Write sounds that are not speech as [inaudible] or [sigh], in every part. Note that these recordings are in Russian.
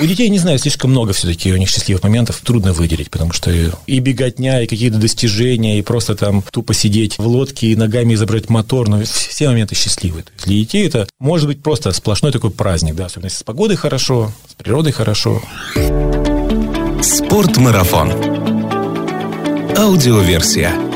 У детей, не знаю, слишком много все-таки у них счастливых моментов, трудно выделить, потому что и беготня, и какие-то достижения, и просто там тупо сидеть в лодке и ногами изображать мотор, но все моменты есть для детей это может быть просто сплошной такой праздник, да, особенно если с погодой хорошо, с природой хорошо. Спортмарафон. Аудиоверсия.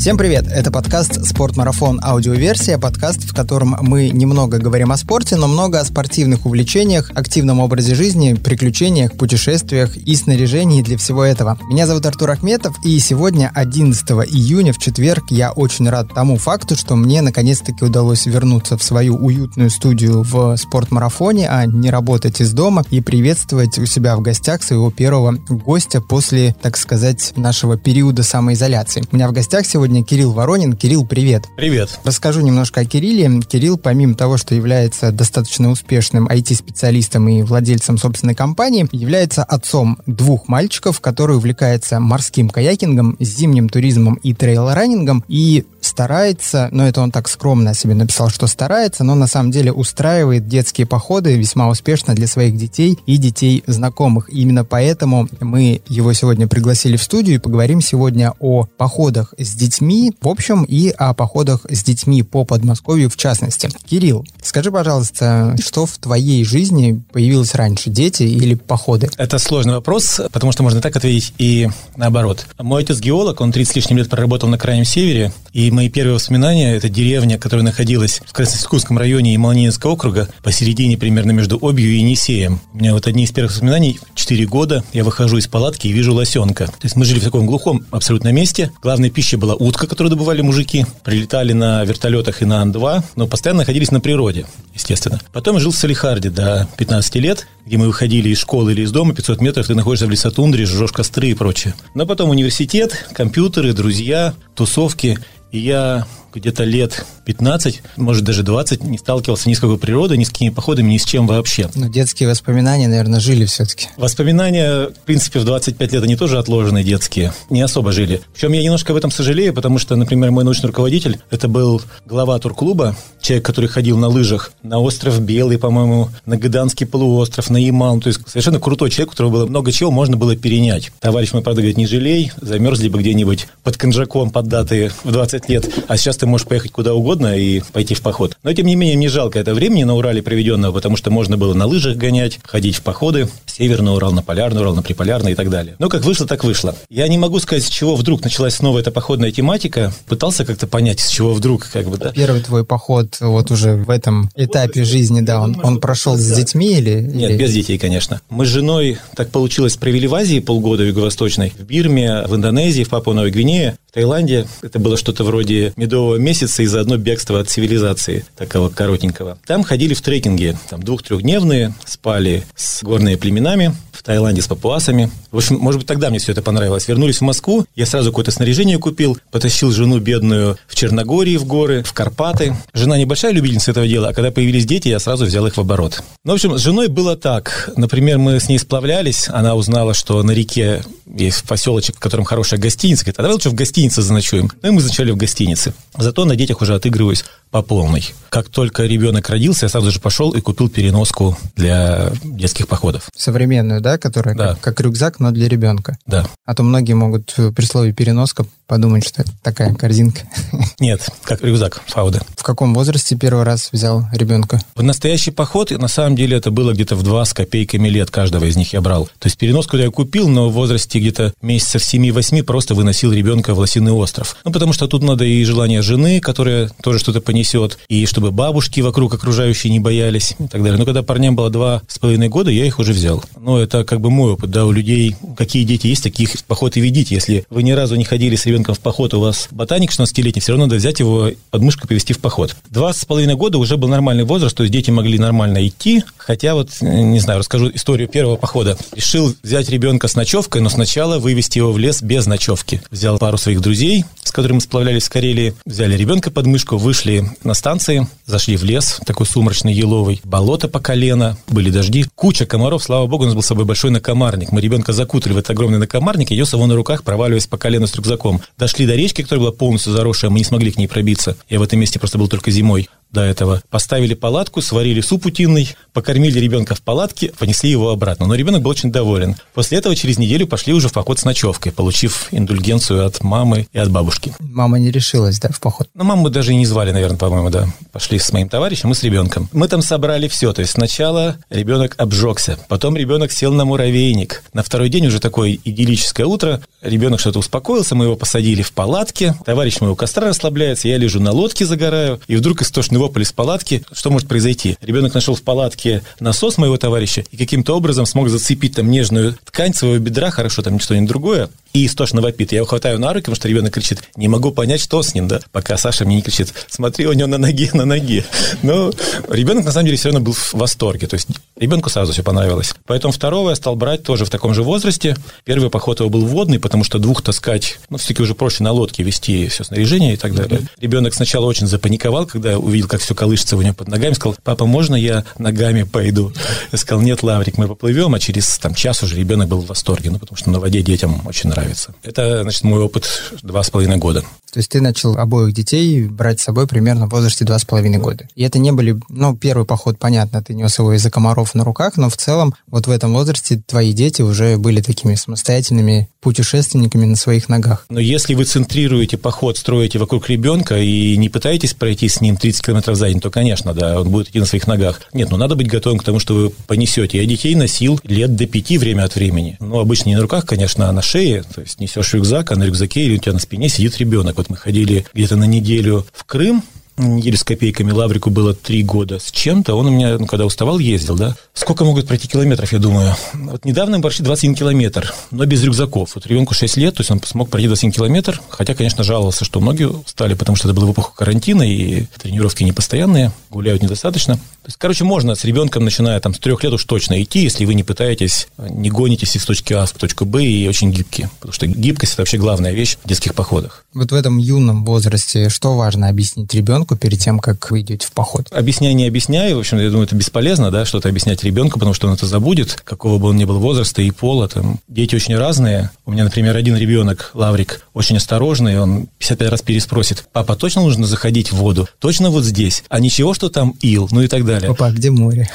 Всем привет! Это подкаст «Спортмарафон. Аудиоверсия», подкаст, в котором мы немного говорим о спорте, но много о спортивных увлечениях, активном образе жизни, приключениях, путешествиях и снаряжении для всего этого. Меня зовут Артур Ахметов, и сегодня, 11 июня, в четверг, я очень рад тому факту, что мне наконец-таки удалось вернуться в свою уютную студию в «Спортмарафоне», а не работать из дома и приветствовать у себя в гостях своего первого гостя после, так сказать, нашего периода самоизоляции. У меня в гостях сегодня сегодня Кирилл Воронин. Кирилл, привет. Привет. Расскажу немножко о Кирилле. Кирилл, помимо того, что является достаточно успешным IT-специалистом и владельцем собственной компании, является отцом двух мальчиков, который увлекается морским каякингом, зимним туризмом и трейл-раннингом, и старается, но это он так скромно о себе написал, что старается, но на самом деле устраивает детские походы весьма успешно для своих детей и детей знакомых. И именно поэтому мы его сегодня пригласили в студию и поговорим сегодня о походах с детьми в общем и о походах с детьми по Подмосковью в частности. Кирилл, скажи, пожалуйста, что в твоей жизни появилось раньше, дети или походы? Это сложный вопрос, потому что можно так ответить и наоборот. Мой отец геолог, он 30 с лишним лет проработал на Крайнем Севере, и мои первые воспоминания – это деревня, которая находилась в Красноярском районе Ямалнинского округа, посередине примерно между Обью и Енисеем. У меня вот одни из первых воспоминаний – 4 года, я выхожу из палатки и вижу лосенка. То есть мы жили в таком глухом абсолютно месте. Главной пищей была утка, которую добывали мужики. Прилетали на вертолетах и на Ан-2, но постоянно находились на природе, естественно. Потом жил в Салихарде до 15 лет, где мы выходили из школы или из дома, 500 метров, ты находишься в лесотундре, жжешь костры и прочее. Но потом университет, компьютеры, друзья, тусовки. И я где-то лет 15, может даже 20, не сталкивался ни с какой природой, ни с какими походами, ни с чем вообще. Но детские воспоминания, наверное, жили все-таки. Воспоминания, в принципе, в 25 лет они тоже отложенные детские, не особо жили. Причем я немножко в этом сожалею, потому что, например, мой научный руководитель, это был глава турклуба, человек, который ходил на лыжах на остров Белый, по-моему, на Гаданский полуостров, на Ямал, то есть совершенно крутой человек, у которого было много чего можно было перенять. Товарищ мой, правда, говорит, не жалей, замерзли бы где-нибудь под конжаком под даты в 20 лет, а сейчас ты можешь поехать куда угодно и пойти в поход. Но, тем не менее, мне жалко это времени на Урале проведенного, потому что можно было на лыжах гонять, ходить в походы, Северный Урал, на Полярный Урал, на Приполярный и так далее. Но как вышло, так вышло. Я не могу сказать, с чего вдруг началась снова эта походная тематика. Пытался как-то понять, с чего вдруг, как бы, да. Первый твой поход вот уже в этом этапе жизни, да, он, он прошел с детьми или... Нет, или... без детей, конечно. Мы с женой, так получилось, провели в Азии полгода в Юго-Восточной, в Бирме, в Индонезии, в Папуа-Новой Гвинее, в Таиланде. Это было что-то вроде медового месяца и заодно бегство от цивилизации, такого коротенького. Там ходили в трекинге, там двух-трехдневные, спали с горными племенами, в Таиланде с папуасами. В общем, может быть, тогда мне все это понравилось. Вернулись в Москву, я сразу какое-то снаряжение купил, потащил жену бедную в Черногории в горы, в Карпаты. Жена небольшая любительница этого дела, а когда появились дети, я сразу взял их в оборот. Ну, в общем, с женой было так. Например, мы с ней сплавлялись, она узнала, что на реке есть поселочек, в котором хорошая гостиница. Говорит, а давай лучше в гостинице заночуем. Ну, и мы заночевали в гостинице. Зато на детях уже отыгрываюсь по полной. Как только ребенок родился, я сразу же пошел и купил переноску для детских походов. Современную, да, которая Да. Как, как рюкзак, но для ребенка. Да. А то многие могут э, при слове переноска подумать, что это такая корзинка. [laughs] Нет, как рюкзак Фауда. В каком возрасте первый раз взял ребенка? В настоящий поход, на самом деле, это было где-то в два с копейками лет каждого из них я брал. То есть переноску я купил, но в возрасте где-то месяцев 7-8 просто выносил ребенка в Лосиный остров. Ну, потому что тут надо и желание жены, которая тоже что-то понесет, и чтобы бабушки вокруг окружающие не боялись и так далее. Но когда парням было два с половиной года, я их уже взял. Ну, это как бы мой опыт, да, у людей, какие дети есть, таких поход и ведите. Если вы ни разу не ходили с ребенком в поход, у вас ботаник 16-летний, все равно надо взять его под мышку и повести в поход. Два с половиной года уже был нормальный возраст, то есть дети могли нормально идти, хотя вот, э, не знаю, расскажу историю первого похода. Решил взять ребенка с ночевкой, но сначала вывести его в лес без ночевки. Взял пару своих друзей, с которыми сплавлялись в Карелии, взяли ребенка под мышку, вышли на станции, зашли в лес, такой сумрачный, еловый, болото по колено, были дожди, куча комаров, слава богу, у нас был с собой большой накомарник. Мы ребенка закутали в этот огромный накомарник и нес его на руках, проваливаясь по колено с рюкзаком. Дошли до речки, которая была полностью заросшая, мы не смогли к ней пробиться. Я в этом месте просто был только зимой до этого. Поставили палатку, сварили суп утиный, покормили ребенка в палатке, понесли его обратно. Но ребенок был очень доволен. После этого через неделю пошли уже в поход с ночевкой, получив индульгенцию от мамы и от бабушки. Мама не решилась, да, в поход? Ну, маму даже и не звали, наверное, по-моему, да. Пошли с моим товарищем и с ребенком. Мы там собрали все. То есть сначала ребенок обжегся, потом ребенок сел на муравейник. На второй день уже такое идиллическое утро. Ребенок что-то успокоился, мы его посадили в палатке. Товарищ моего костра расслабляется, я лежу на лодке, загораю. И вдруг истошный вопль из палатки. Что может произойти? Ребенок нашел в палатке насос моего товарища и каким-то образом смог зацепить там нежную ткань своего бедра, хорошо, там что-нибудь другое, и истошно вопит. Я его хватаю на руки, потому что ребенок кричит, не могу понять, что с ним, да, пока Саша мне не кричит, смотри, у него на ноге, на ноге. Но ребенок, на самом деле, все равно был в восторге, то есть ребенку сразу все понравилось. Поэтому второго я стал брать тоже в таком же возрасте. Первый поход его был водный, потому что двух таскать, ну, все-таки уже проще на лодке вести все снаряжение и так далее. Ребенок сначала очень запаниковал, когда увидел, как все колышется у него под ногами, сказал, папа, можно я ногами пойду? Я сказал, нет, Лаврик, мы поплывем, а через там, час уже ребенок был в восторге, ну, потому что на воде детям очень нравится. Это, значит, мой опыт два с половиной года. То есть ты начал обоих детей брать с собой примерно в возрасте два с половиной года. И это не были, ну, первый поход, понятно, ты нес его из-за комаров на руках, но в целом вот в этом возрасте твои дети уже были такими самостоятельными путешественниками на своих ногах. Но если вы центрируете поход, строите вокруг ребенка и не пытаетесь пройти с ним 30 километров за день, то, конечно, да, он будет идти на своих ногах. Нет, ну надо быть готовым к тому, что вы понесете. Я детей носил лет до пяти время от времени. Ну, обычно не на руках, конечно, а на шее. То есть несешь рюкзак, а на рюкзаке или у тебя на спине сидит ребенок. Вот мы ходили где-то на неделю в Крым, неделю с копейками, Лаврику было три года с чем-то, он у меня, ну, когда уставал, ездил, да. Сколько могут пройти километров, я думаю? Вот недавно мы прошли 21 километр, но без рюкзаков. Вот ребенку 6 лет, то есть он смог пройти 21 километр, хотя, конечно, жаловался, что многие стали, потому что это было в эпоху карантина, и тренировки непостоянные, гуляют недостаточно. То есть, короче, можно с ребенком, начиная там с трех лет уж точно идти, если вы не пытаетесь, не гонитесь из точки А в точку Б и очень гибкие. Потому что гибкость – это вообще главная вещь в детских походах. Вот в этом юном возрасте что важно объяснить ребенку перед тем, как вы идете в поход? Объясняй, не объясняй. В общем, я думаю, это бесполезно, да, что-то объяснять ребенку, потому что он это забудет, какого бы он ни был возраста и пола. Там. Дети очень разные. У меня, например, один ребенок, Лаврик, очень осторожный, он 55 раз переспросит, папа, точно нужно заходить в воду? Точно вот здесь? А ничего, что там ил? Ну и так далее. Папа, где море?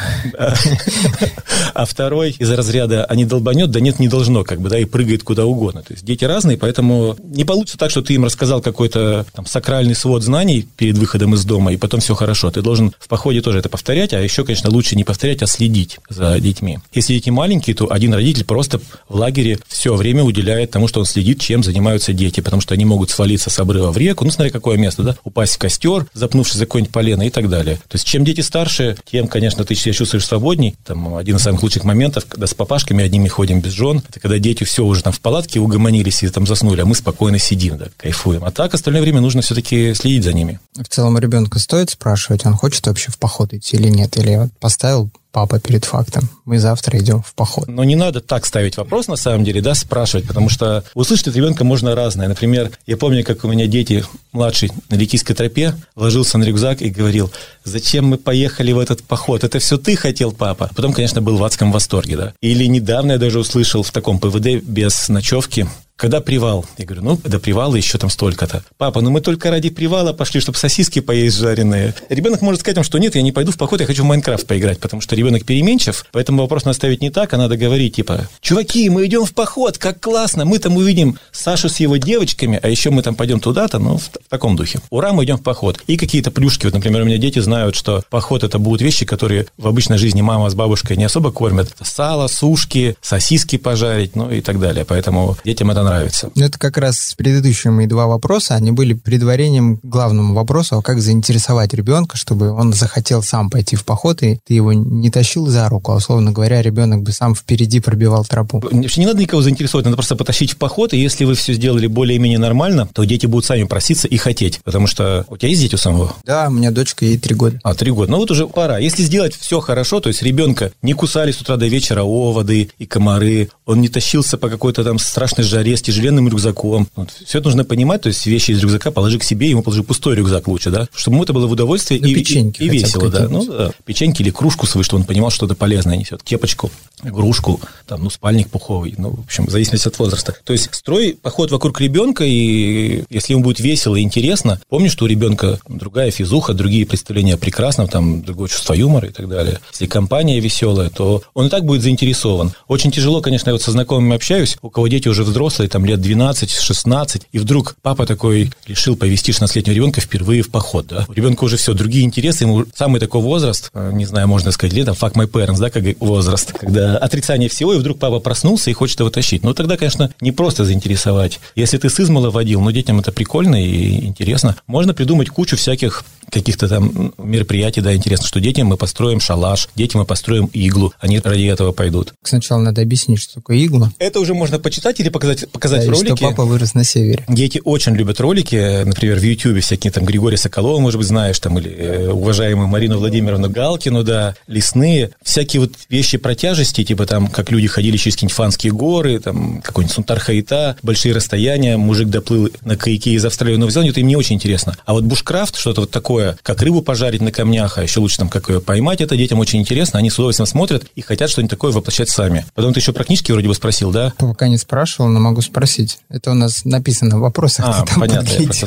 А второй из разряда, а не долбанет? Да нет, не должно, как бы, да, и прыгает куда угодно. То есть дети разные, поэтому не получится так, что ты им рассказал какой-то там сакральный свод знаний перед выходом из дома, и потом все хорошо. Ты должен в походе тоже это повторять, а еще, конечно, лучше не повторять, а следить за детьми. Если дети маленькие, то один родитель просто в лагере все время уделяет тому, что он следит, чем занимаются дети, потому что они могут свалиться с обрыва в реку, ну, смотри, какое место, да, упасть в костер, запнувшись за какое-нибудь полено и так далее. То есть, чем дети старше, тем, конечно, ты себя чувствуешь свободней. Там один из самых лучших моментов, когда с папашками одними ходим без жен, это когда дети все уже там в палатке угомонились и там заснули, а мы спокойно сидим, да, кайфуем. А так остальное время нужно все-таки следить за ними. В целом ребенка стоит спрашивать, он хочет вообще в поход идти или нет, или поставил папа перед фактом. Мы завтра идем в поход. Но не надо так ставить вопрос, на самом деле, да, спрашивать, потому что услышать от ребенка можно разное. Например, я помню, как у меня дети, младший на Ликийской тропе, ложился на рюкзак и говорил, зачем мы поехали в этот поход? Это все ты хотел, папа. Потом, конечно, был в адском восторге, да. Или недавно я даже услышал в таком ПВД без ночевки, когда привал? Я говорю, ну, до привала еще там столько-то. Папа, ну мы только ради привала пошли, чтобы сосиски поесть жареные. Ребенок может сказать вам, что нет, я не пойду в поход, я хочу в Майнкрафт поиграть, потому что ребенок переменчив, поэтому вопрос надо ставить не так, а надо говорить, типа, чуваки, мы идем в поход, как классно, мы там увидим Сашу с его девочками, а еще мы там пойдем туда-то, ну, в, в таком духе. Ура, мы идем в поход. И какие-то плюшки, вот, например, у меня дети знают, что поход это будут вещи, которые в обычной жизни мама с бабушкой не особо кормят. Сало, сушки, сосиски пожарить, ну и так далее. Поэтому детям это нравится. Ну, это как раз предыдущие мои два вопроса, они были предварением к главному вопросу, а как заинтересовать ребенка, чтобы он захотел сам пойти в поход, и ты его не тащил за руку, а, условно говоря, ребенок бы сам впереди пробивал тропу. Вообще не надо никого заинтересовать, надо просто потащить в поход, и если вы все сделали более-менее нормально, то дети будут сами проситься и хотеть, потому что у тебя есть дети у самого? Да, у меня дочка, ей три года. А, три года. Ну вот уже пора. Если сделать все хорошо, то есть ребенка не кусали с утра до вечера оводы и комары, он не тащился по какой-то там страшной жаре с тяжеленным рюкзаком. Вот. Все это нужно понимать, то есть вещи из рюкзака положи к себе, ему положи пустой рюкзак лучше, да, чтобы ему это было в удовольствие и, печеньки и, и весело, да. Ну, да. Печеньки или кружку свою, чтобы он понимал, что это полезное несет. Кепочку, игрушку, там, ну, спальник пуховый, ну, в общем, в зависимости от возраста. То есть строй поход вокруг ребенка, и если ему будет весело и интересно, помни, что у ребенка другая физуха, другие представления о прекрасном, там, другое чувство юмора и так далее. Если компания веселая, то он и так будет заинтересован. Очень тяжело, конечно, я вот со знакомыми общаюсь, у кого дети уже взрослые, там, лет 12-16, и вдруг папа такой решил повести 16-летнего ребенка впервые в поход, да. У ребенка уже все, другие интересы, ему самый такой возраст, э, не знаю, можно сказать, летом, fuck my parents, да, как возраст, когда отрицание всего, и вдруг папа проснулся и хочет его тащить. Ну, тогда, конечно, не просто заинтересовать. Если ты с измала водил, но детям это прикольно и интересно, можно придумать кучу всяких каких-то там мероприятий, да, интересно, что детям мы построим шалаш, детям мы построим иглу, они ради этого пойдут. Сначала надо объяснить, что такое игла. Это уже можно почитать или показать, показать да, в ролике. что папа вырос на севере. Дети очень любят ролики, например, в Ютьюбе всякие там Григория Соколова, может быть, знаешь, там, или э, уважаемую Марину Владимировну Галкину, да, лесные, всякие вот вещи про тяжести, типа там, как люди ходили через какие-нибудь фанские горы, там, какой-нибудь Сунтар-Хаита, большие расстояния, мужик доплыл на каяке из Австралии в Новую Зеландию, это им не очень интересно. А вот бушкрафт, что-то вот такое, как рыбу пожарить на камнях, а еще лучше там как ее поймать, это детям очень интересно, они с удовольствием смотрят и хотят что-нибудь такое воплощать сами. Потом ты еще про книжки вроде бы спросил, да? Пока не спрашивал, но могу спросить. Это у нас написано в вопросах. А, понятно. Я просто,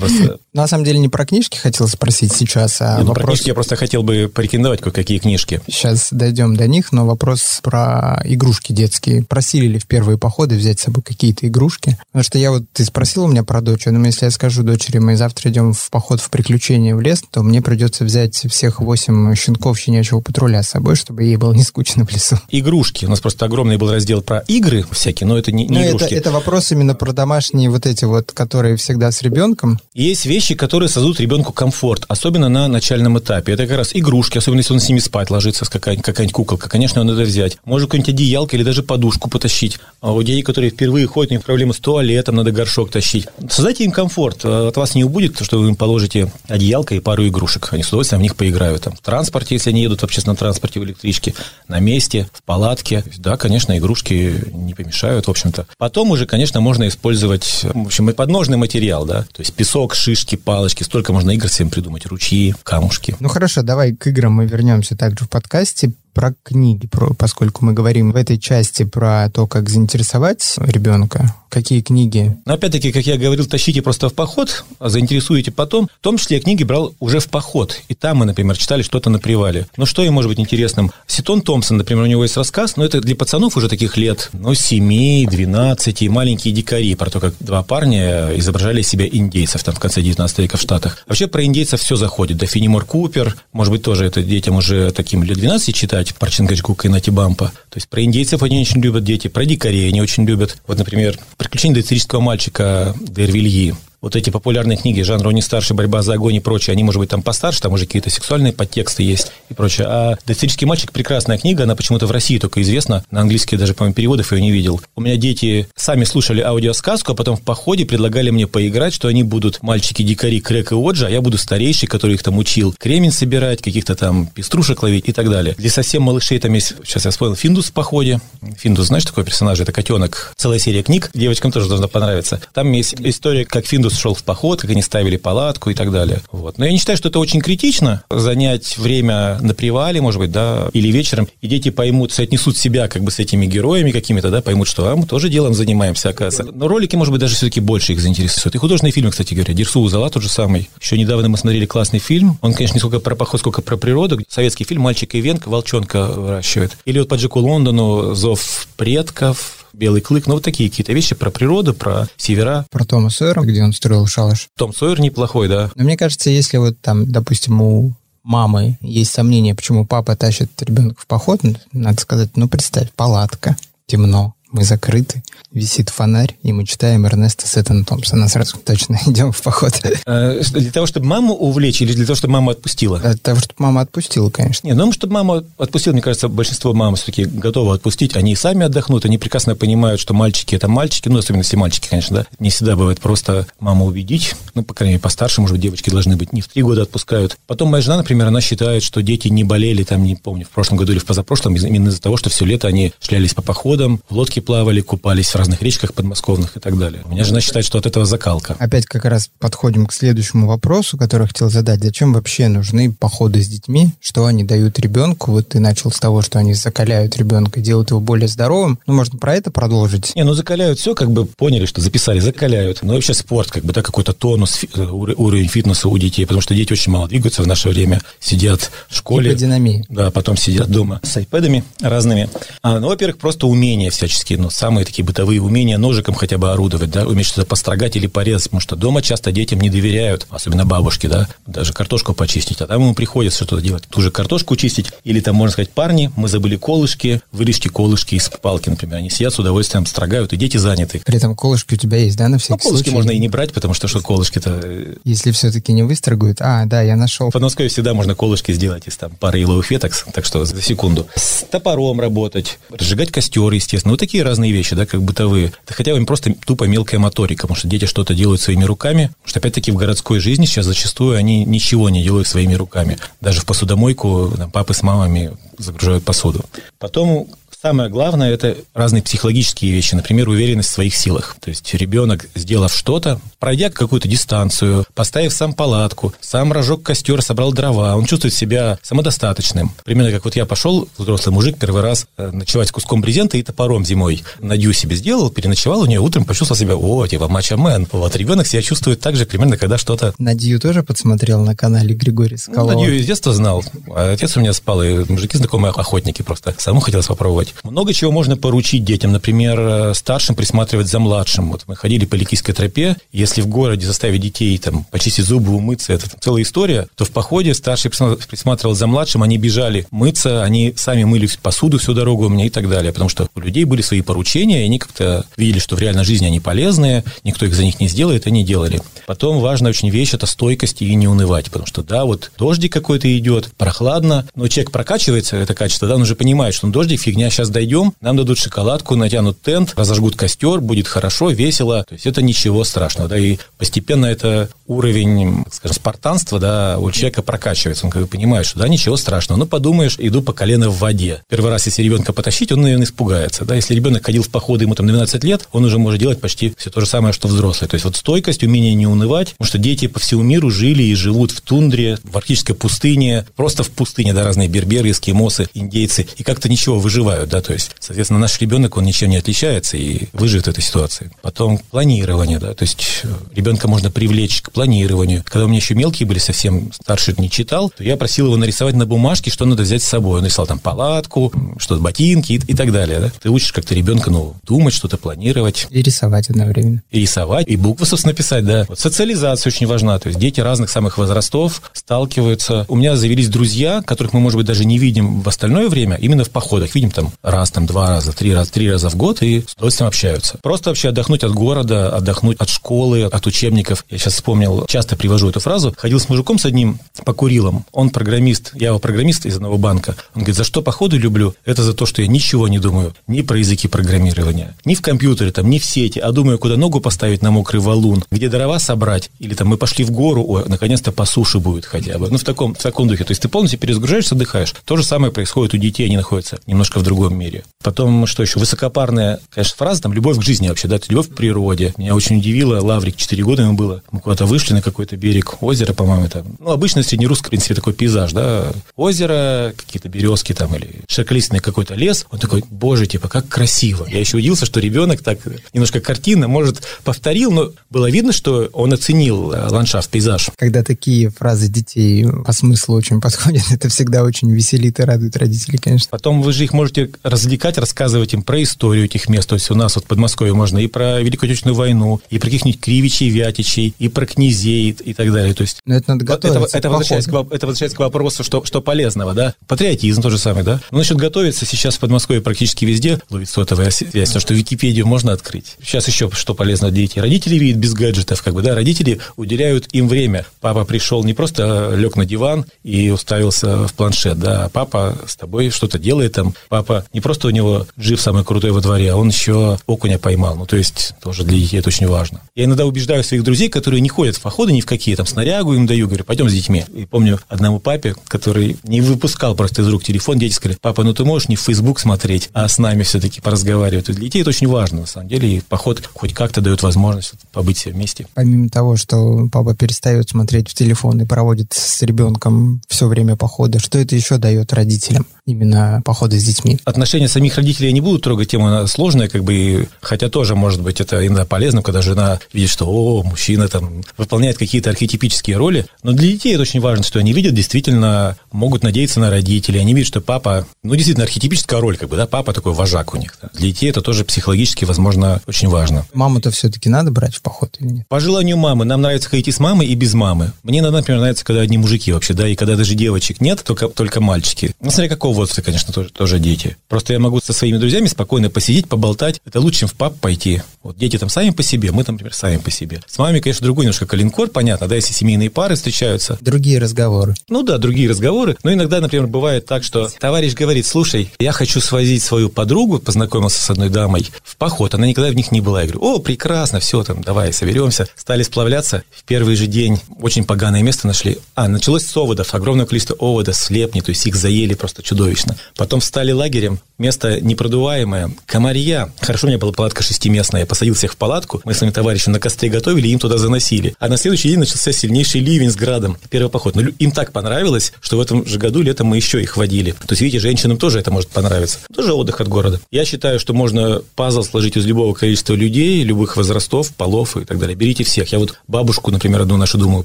просто... На самом деле не про книжки хотел спросить сейчас, а Нет, вопрос... Про книжки я просто хотел бы порекомендовать кое-какие книжки. Сейчас дойдем до них, но вопрос про игрушки детские. Просили ли в первые походы взять с собой какие-то игрушки? Потому что я вот, ты спросил у меня про дочь, но если я скажу дочери, мы завтра идем в поход в приключения в лес, то мне придется взять всех восемь щенков щенячьего патруля с собой, чтобы ей было не скучно в лесу. Игрушки. У нас просто огромный был раздел про игры всякие, но это не, не но игрушки. Это, это вопрос именно про домашние вот эти вот, которые всегда с ребенком. Есть вещи, которые создадут ребенку комфорт, особенно на начальном этапе. Это как раз игрушки, особенно если он с ними спать ложится, какая-нибудь, какая-нибудь куколка. Конечно, надо взять. Может, какое-нибудь одеялко или даже подушку потащить. А у детей, которые впервые ходят, у них проблемы с туалетом, надо горшок тащить. Создайте им комфорт. От вас не убудет, что вы им положите одеялко и пару игрушек. Они с удовольствием в них поиграют. Там, в транспорте, если они едут в общественном транспорте, в электричке, на месте, в палатке. Да, конечно, игрушки не помешают, в общем-то. Потом уже, конечно, можно использовать, в общем, подножный материал, да, то есть песок, шишки, палочки, столько можно игр всем придумать, ручьи, камушки. Ну хорошо, давай к играм мы вернемся также в подкасте про книги, про, поскольку мы говорим в этой части про то, как заинтересовать ребенка, какие книги? Но опять-таки, как я говорил, тащите просто в поход, а заинтересуете потом. В том числе я книги брал уже в поход. И там мы, например, читали что-то на привале. Ну, что им может быть интересным? Ситон Томпсон, например, у него есть рассказ, но это для пацанов уже таких лет, ну, 7, 12, маленькие дикари, про то, как два парня изображали себя индейцев там в конце 19 века в Штатах. Вообще про индейцев все заходит. Да Финимор Купер, может быть, тоже это детям уже таким лет 12 читать, про Чингачгука и Натибампа. То есть про индейцев они очень любят дети, про дикарей они очень любят. Вот, например, «Приключения доисторического мальчика» Дервильи вот эти популярные книги жанра «Не старше», «Борьба за огонь» и прочее, они, может быть, там постарше, там уже какие-то сексуальные подтексты есть и прочее. А «Доисторический мальчик» – прекрасная книга, она почему-то в России только известна, на английский даже, по-моему, переводов ее не видел. У меня дети сами слушали аудиосказку, а потом в походе предлагали мне поиграть, что они будут мальчики-дикари Крэк и Оджа, а я буду старейший, который их там учил кремень собирать, каких-то там пеструшек ловить и так далее. Для совсем малышей там есть, сейчас я вспомнил, Финдус в походе. Финдус, знаешь, такой персонаж? Это котенок. Целая серия книг, девочкам тоже должна понравиться. Там есть история, как Финдус шел в поход, как они ставили палатку и так далее. Вот. Но я не считаю, что это очень критично, занять время на привале, может быть, да, или вечером, и дети поймут, соотнесут себя как бы с этими героями какими-то, да, поймут, что а, мы тоже делом занимаемся, оказывается. Но ролики, может быть, даже все-таки больше их заинтересуют. И художественные фильмы, кстати говоря, Дирсу Узала тот же самый. Еще недавно мы смотрели классный фильм, он, конечно, не сколько про поход, сколько про природу. Советский фильм «Мальчик и венка» волчонка выращивает. Или вот по Джеку Лондону «Зов предков», Белый клык, ну вот такие какие-то вещи про природу, про севера. Про Тома Сойера, где он строил шалаш. Том Сойер неплохой, да. Но мне кажется, если вот там, допустим, у мамы есть сомнения, почему папа тащит ребенка в поход, надо сказать, ну представь, палатка, темно, мы закрыты, висит фонарь, и мы читаем Эрнеста Сеттона Томпсона. Сразу [laughs] точно идем в поход. Э, для того, чтобы маму увлечь или для того, чтобы мама отпустила? Для того, чтобы мама отпустила, конечно. Не, ну, чтобы мама отпустила, мне кажется, большинство мам все-таки готовы отпустить. Они сами отдохнут, они прекрасно понимают, что мальчики – это мальчики, ну, особенно если мальчики, конечно, да. Не всегда бывает просто маму убедить, ну, по крайней мере, постарше, может быть, девочки должны быть, не в три года отпускают. Потом моя жена, например, она считает, что дети не болели, там, не помню, в прошлом году или в позапрошлом, именно из-за того, что все лето они шлялись по походам, в лодке плавали, купались в разных речках подмосковных и так далее. У меня жена считает, что от этого закалка. Опять как раз подходим к следующему вопросу, который я хотел задать. Зачем вообще нужны походы с детьми? Что они дают ребенку? Вот ты начал с того, что они закаляют ребенка, делают его более здоровым. Ну, можно про это продолжить? Не, ну закаляют все, как бы поняли, что записали, закаляют. Но вообще спорт, как бы, да, какой-то тонус, э, уровень фитнеса у детей, потому что дети очень мало двигаются в наше время, сидят в школе. Гиподинамия. Да, потом сидят дома с айпэдами разными. А, ну, во-первых, просто умения всяческие, ну, самые такие бытовые умения, ножиком хотя бы орудовать, да, уметь что-то построгать или порезать, потому что дома часто детям не доверяют, особенно бабушки, да, даже картошку почистить, а там ему приходится что-то делать, ту же картошку чистить, или там, можно сказать, парни, мы забыли колышки, вырежьте колышки из палки, например, они сидят с удовольствием, строгают, и дети заняты. При этом колышки у тебя есть, да, на всякий ну, колышки случай? можно и не брать, потому что что колышки-то... Э, Если все-таки не выстрогают, а, да, я нашел. В Подмосковье всегда можно колышки сделать из там пары еловых веток, так что за секунду. С топором работать, разжигать костер, естественно. Вот такие разные вещи, да, как бытовые. Это хотя бы просто тупо мелкая моторика, потому что дети что-то делают своими руками. Потому что, опять-таки, в городской жизни сейчас зачастую они ничего не делают своими руками. Даже в посудомойку там, папы с мамами загружают посуду. Потом Самое главное – это разные психологические вещи, например, уверенность в своих силах. То есть ребенок, сделав что-то, пройдя какую-то дистанцию, поставив сам палатку, сам разжег костер, собрал дрова, он чувствует себя самодостаточным. Примерно как вот я пошел, взрослый мужик, первый раз э, ночевать куском брезента и топором зимой. Надью себе сделал, переночевал у нее, утром почувствовал себя, о, типа мачо-мен. Вот ребенок себя чувствует так же примерно, когда что-то... Надью тоже подсмотрел на канале Григорий Скалова? Ну, Надью из детства знал. А отец у меня спал, и мужики знакомые охотники просто. Самому хотелось попробовать. Много чего можно поручить детям. Например, э, старшим присматривать за младшим. Вот мы ходили по Ликийской тропе. Если в городе заставить детей там, почистить зубы, умыться, это там, целая история, то в походе старший присматривал за младшим, они бежали мыться, они сами мыли посуду всю дорогу у меня и так далее. Потому что у людей были свои поручения, и они как-то видели, что в реальной жизни они полезные, никто их за них не сделает, и они делали. Потом важная очень вещь – это стойкость и не унывать. Потому что, да, вот дождик какой-то идет, прохладно, но человек прокачивается, это качество, да, он уже понимает, что ну, дождик, фигня, сейчас дойдем, нам дадут шоколадку, натянут тент, разожгут костер, будет хорошо, весело. То есть это ничего страшного, да, и постепенно это уровень, скажем, спартанства, да, у человека прокачивается. Он как бы понимает, что да, ничего страшного. Ну, подумаешь, иду по колено в воде. Первый раз, если ребенка потащить, он, наверное, испугается, да. Если ребенок ходил в походы, ему там 12 лет, он уже может делать почти все то же самое, что взрослый. То есть вот стойкость, умение не унывать, потому что дети по всему миру жили и живут в тундре, в арктической пустыне, просто в пустыне, да, разные берберы, эскимосы, индейцы, и как-то ничего выживают, да, то есть, соответственно, наш ребенок, он ничем не отличается и выживет в этой ситуации. Потом планирование, да, то есть ребенка можно привлечь к планированию. Когда у меня еще мелкие были, совсем старший не читал, то я просил его нарисовать на бумажке, что надо взять с собой. Он нарисовал там палатку, что-то ботинки и, и так далее, да. Ты учишь как-то ребенка, ну, думать, что-то планировать. И рисовать одновременно. И рисовать, и буквы, собственно, писать, да. Вот социализация очень важна, то есть дети разных самых возрастов сталкиваются. У меня завелись друзья, которых мы, может быть, даже не видим в остальное время, именно в походах. Видим там раз, там два раза, три раза, три раза в год и с удовольствием общаются. Просто вообще отдохнуть от города, отдохнуть от школы, от учебников. Я сейчас вспомнил, часто привожу эту фразу. Ходил с мужиком с одним по Курилам. Он программист, я его программист из одного банка. Он говорит, за что походы люблю? Это за то, что я ничего не думаю ни про языки программирования, ни в компьютере, там, ни в сети, а думаю, куда ногу поставить на мокрый валун, где дрова собрать, или там мы пошли в гору, ой, наконец-то по суше будет хотя бы. Ну, в таком, в таком духе. То есть ты полностью перезагружаешься, отдыхаешь. То же самое происходит у детей, они находятся немножко в другом мире. Потом, что еще? Высокопарная, конечно, фраза, там, любовь к жизни вообще, да, любовь к природе. Меня очень удивило, Лаврик, 4 года ему было. Мы куда-то вышли на какой-то берег озера, по-моему, там. Ну, обычно среднерусский, в принципе, такой пейзаж, да. Озеро, какие-то березки там или широколистный какой-то лес. Он такой, боже, типа, как красиво. Я еще удивился, что ребенок так немножко картинно, может, повторил, но было видно, что он оценил э, ландшафт, пейзаж. Когда такие фразы детей по смыслу очень подходят, [laughs] это всегда очень веселит и радует родителей, конечно. Потом вы же их можете развлекать, рассказывать им про историю этих мест. То есть у нас вот в Подмосковье можно и про Великую Отечественную войну, и про каких-нибудь Кривичей, Вятичей, и про князей и так далее. То есть Но это надо готовиться. Это, это, возвращаясь, к, это возвращаясь к вопросу, что, что полезного, да? Патриотизм тоже самое, да? Ну, насчет готовиться сейчас в Подмосковье практически везде ловит сотовая связь, потому что Википедию можно открыть. Сейчас еще что полезно для детей. Родители видят без гаджетов, как бы, да, родители уделяют им время. Папа пришел не просто лег на диван и уставился в планшет, да, а папа с тобой что-то делает там. Папа не просто у него жив самый крутой во дворе, а он еще окуня поймал. Ну, то есть тоже для детей это очень важно. Я иногда иногда убеждаю своих друзей, которые не ходят в походы ни в какие, там, снарягу им даю, говорю, пойдем с детьми. И помню одному папе, который не выпускал просто из рук телефон, дети сказали, папа, ну ты можешь не в Facebook смотреть, а с нами все-таки поразговаривать. Для детей это очень важно, на самом деле, и поход хоть как-то дает возможность побыть все вместе. Помимо того, что папа перестает смотреть в телефон и проводит с ребенком все время похода, что это еще дает родителям? именно походы с детьми. Отношения самих родителей я не буду трогать, тема сложная, как бы, хотя тоже, может быть, это иногда полезно, когда жена видит, что, о, мужчина там выполняет какие-то архетипические роли, но для детей это очень важно, что они видят, действительно могут надеяться на родителей, они видят, что папа, ну, действительно, архетипическая роль, как бы, да, папа такой вожак у них. Да. Для детей это тоже психологически, возможно, очень важно. Маму-то все-таки надо брать в поход или нет? По желанию мамы. Нам нравится ходить и с мамой, и без мамы. Мне, например, нравится, когда одни мужики вообще, да, и когда даже девочек нет, только, только мальчики. Ну, смотря какого возраста, конечно, тоже, тоже дети. Просто я могу со своими друзьями спокойно посидеть, поболтать. Это лучше, чем в паб пойти. Вот дети там сами по себе, мы там, например, сами по себе. С мамой, конечно, другой немножко калинкор, понятно, да, если семейные пары встречаются. Другие разговоры. Ну да, другие разговоры. Но иногда, например, бывает так, что товарищ говорит, слушай, я хочу свозить свою подругу, познакомился с одной дамой, в поход. Она никогда в них не была. Я говорю, о, прекрасно, все, там, давай, соберемся. Стали сплавляться. В первый же день очень поганое место нашли. А, началось с оводов, огромное количество оводов, слепни, то есть их заели просто чудовищно. Потом встали лагерем, место непродуваемое, комарья. Хорошо, у меня была палатка шестиместная, я посадил всех в палатку, мы с своими товарищами на костре готовили, им туда заносили. А на следующий день начался сильнейший ливень с градом, первый поход. Но им так понравилось, что в этом же году летом мы еще их водили. То есть, видите, женщинам тоже это может понравиться. Тоже отдых от города. Я считаю, что можно пазл сложить из любого количества людей, любых возрастов, полов и так далее. Берите всех. Я вот бабушку, например, одну нашу думаю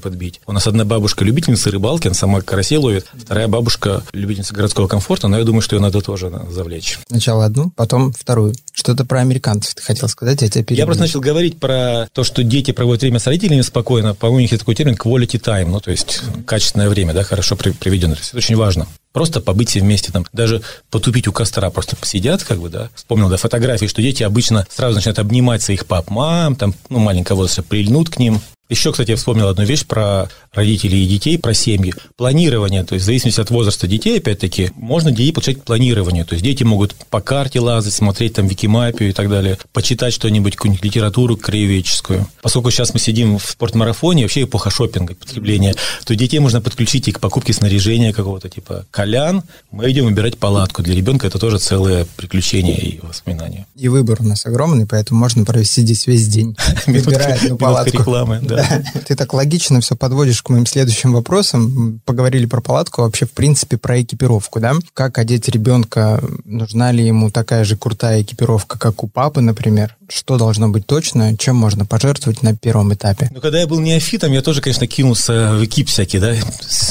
подбить. У нас одна бабушка любительница рыбалки, она сама карасей ловит. Вторая бабушка любительница городского комфорта, но я думаю, что ее надо тоже завлечь. Сначала одну, потом вторую. Что-то про американцев ты хотел сказать, я тебя перебил. Я просто начал говорить про то, что дети проводят время с родителями спокойно. По-моему, у них есть такой термин quality time, ну, то есть качественное время, да, хорошо приведено. То есть это очень важно. Просто побыть все вместе, там, даже потупить у костра, просто посидят, как бы, да. Вспомнил, да, фотографии, что дети обычно сразу начинают обнимать своих пап, мам, там, ну, маленького возраста, прильнут к ним, еще, кстати, я вспомнил одну вещь про родителей и детей, про семьи. Планирование, то есть в зависимости от возраста детей, опять-таки, можно детей получать планирование. То есть дети могут по карте лазать, смотреть там Викимапию и так далее, почитать что-нибудь, какую-нибудь литературу краеведческую. Поскольку сейчас мы сидим в спортмарафоне, вообще эпоха шопинга, потребления, то детей можно подключить и к покупке снаряжения какого-то типа колян. Мы идем выбирать палатку. Для ребенка это тоже целое приключение и воспоминание. И выбор у нас огромный, поэтому можно провести здесь весь день, [laughs] выбирая палатку. рекламы, да. [laughs] Ты так логично все подводишь к моим следующим вопросам. Поговорили про палатку, вообще, в принципе, про экипировку, да? Как одеть ребенка? Нужна ли ему такая же крутая экипировка, как у папы, например? Что должно быть точно? Чем можно пожертвовать на первом этапе? Ну, когда я был неофитом, я тоже, конечно, кинулся в экип всякий, да?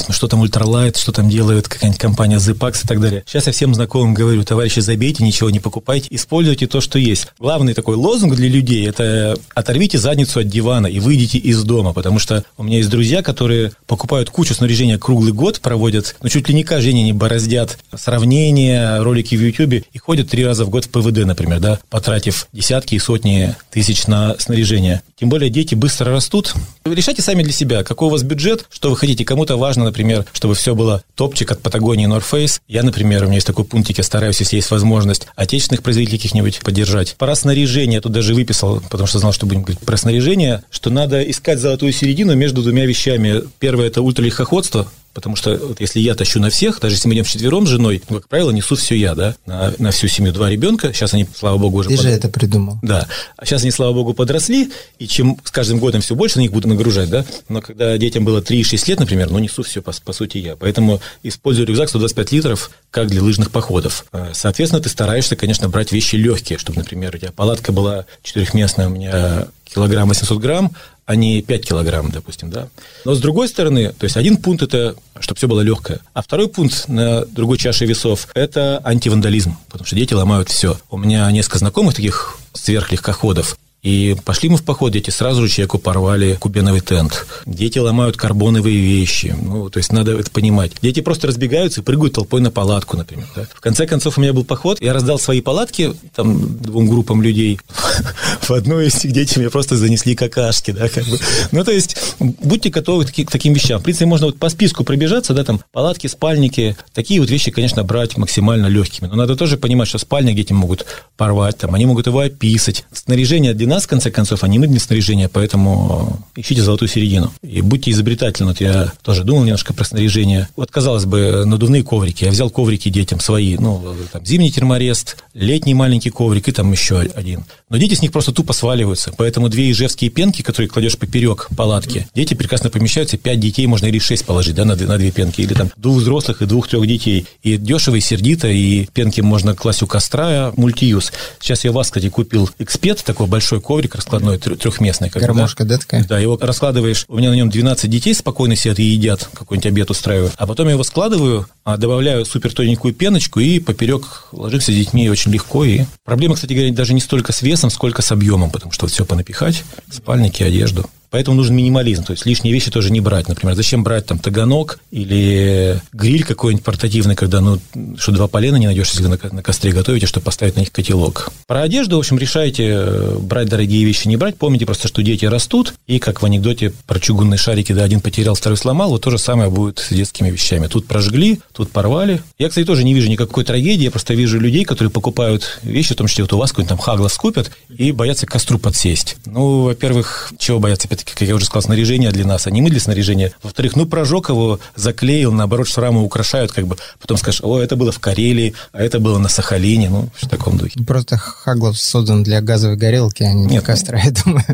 Что там ультралайт, что там делает какая-нибудь компания ZPAX и так далее. Сейчас я всем знакомым говорю, товарищи, забейте, ничего не покупайте, используйте то, что есть. Главный такой лозунг для людей – это оторвите задницу от дивана и выйдите из дома, потому что у меня есть друзья, которые покупают кучу снаряжения круглый год, проводят, ну, чуть ли не каждый день они бороздят сравнения, ролики в Ютубе и ходят три раза в год в ПВД, например, да, потратив десятки и сотни тысяч на снаряжение. Тем более дети быстро растут. Решайте сами для себя, какой у вас бюджет, что вы хотите. Кому-то важно, например, чтобы все было топчик от Патагонии North Face. Я, например, у меня есть такой пунктик, я стараюсь, если есть возможность, отечественных производителей каких-нибудь поддержать. Пора снаряжения, я тут даже выписал, потому что знал, что будем говорить про снаряжение, что надо искать золотую середину между двумя вещами. Первое – это ультралегкоходство, Потому что вот если я тащу на всех, даже если мы идем вчетвером с женой, ну, как правило, несу все я, да, на, на всю семью два ребенка. Сейчас они, слава богу, уже... Ты под... же это придумал. Да. А сейчас они, слава богу, подросли, и чем с каждым годом все больше на них буду нагружать, да. Но когда детям было 3-6 лет, например, ну, несу все, по, по сути, я. Поэтому использую рюкзак 125 литров, как для лыжных походов. Э, соответственно, ты стараешься, конечно, брать вещи легкие, чтобы, например, у тебя палатка была четырехместная, у меня килограмм 800 грамм, а не 5 килограмм, допустим, да. Но с другой стороны, то есть один пункт это, чтобы все было легкое, а второй пункт на другой чаше весов это антивандализм, потому что дети ломают все. У меня несколько знакомых таких сверхлегкоходов, и пошли мы в поход, дети сразу же человеку порвали кубеновый тент. Дети ломают карбоновые вещи. Ну, то есть надо это понимать. Дети просто разбегаются и прыгают толпой на палатку, например. Да? В конце концов, у меня был поход, я раздал свои палатки там двум группам людей. [laughs] В одной из этих дети мне просто занесли какашки, да, как бы. Ну, то есть, будьте готовы к таким вещам. В принципе, можно вот по списку пробежаться, да, там, палатки, спальники. Такие вот вещи, конечно, брать максимально легкими. Но надо тоже понимать, что спальник дети могут порвать, там, они могут его описать. Снаряжение для нас, в конце концов, а для снаряжения, поэтому ищите золотую середину. И будьте изобретательны. Вот я тоже думал немножко про снаряжение. Вот, казалось бы, надувные коврики. Я взял коврики детям свои. Ну, там, зимний терморест, летний маленький коврик и там еще один. Но дети с них просто тупо сваливаются. Поэтому две ижевские пенки, которые кладешь поперек палатки, дети прекрасно помещаются. Пять детей можно или шесть положить, да, на, на две пенки. Или там двух взрослых и двух-трех детей. И дешево, и сердито, и пенки можно класть у костра, мультиюз. Сейчас я вас, кстати, купил экспет, такой большой коврик раскладной, трехместный. Как Гармошка, да? да, такая? Да, его раскладываешь, у меня на нем 12 детей спокойно сидят и едят, какой-нибудь обед устраиваю. А потом я его складываю, а, добавляю супер тоненькую пеночку и поперек ложимся с детьми очень легко. И проблема, кстати говоря, даже не столько с весом, сколько с объемом, потому что вот все понапихать, спальники, одежду. Поэтому нужен минимализм, то есть лишние вещи тоже не брать. Например, зачем брать там таганок или гриль какой-нибудь портативный, когда, ну, что два полена не найдешь, если на, на костре готовите, чтобы поставить на них котелок. Про одежду, в общем, решайте э, брать дорогие вещи, не брать. Помните просто, что дети растут, и как в анекдоте про чугунные шарики, да, один потерял, второй сломал, вот то же самое будет с детскими вещами. Тут прожгли, тут порвали. Я, кстати, тоже не вижу никакой трагедии, я просто вижу людей, которые покупают вещи, в том числе вот у вас какой-нибудь там хаглас купят, и боятся к костру подсесть. Ну, во-первых, чего боятся? Опять-таки, как я уже сказал, снаряжение для нас, а не мы для снаряжения. Во-вторых, ну, прожег его, заклеил, наоборот, шрамы украшают, как бы, потом скажешь, о, это было в Карелии, а это было на Сахалине, ну, в таком духе. Просто Хаглов создан для газовой горелки, а не для костра, [laughs] я думаю.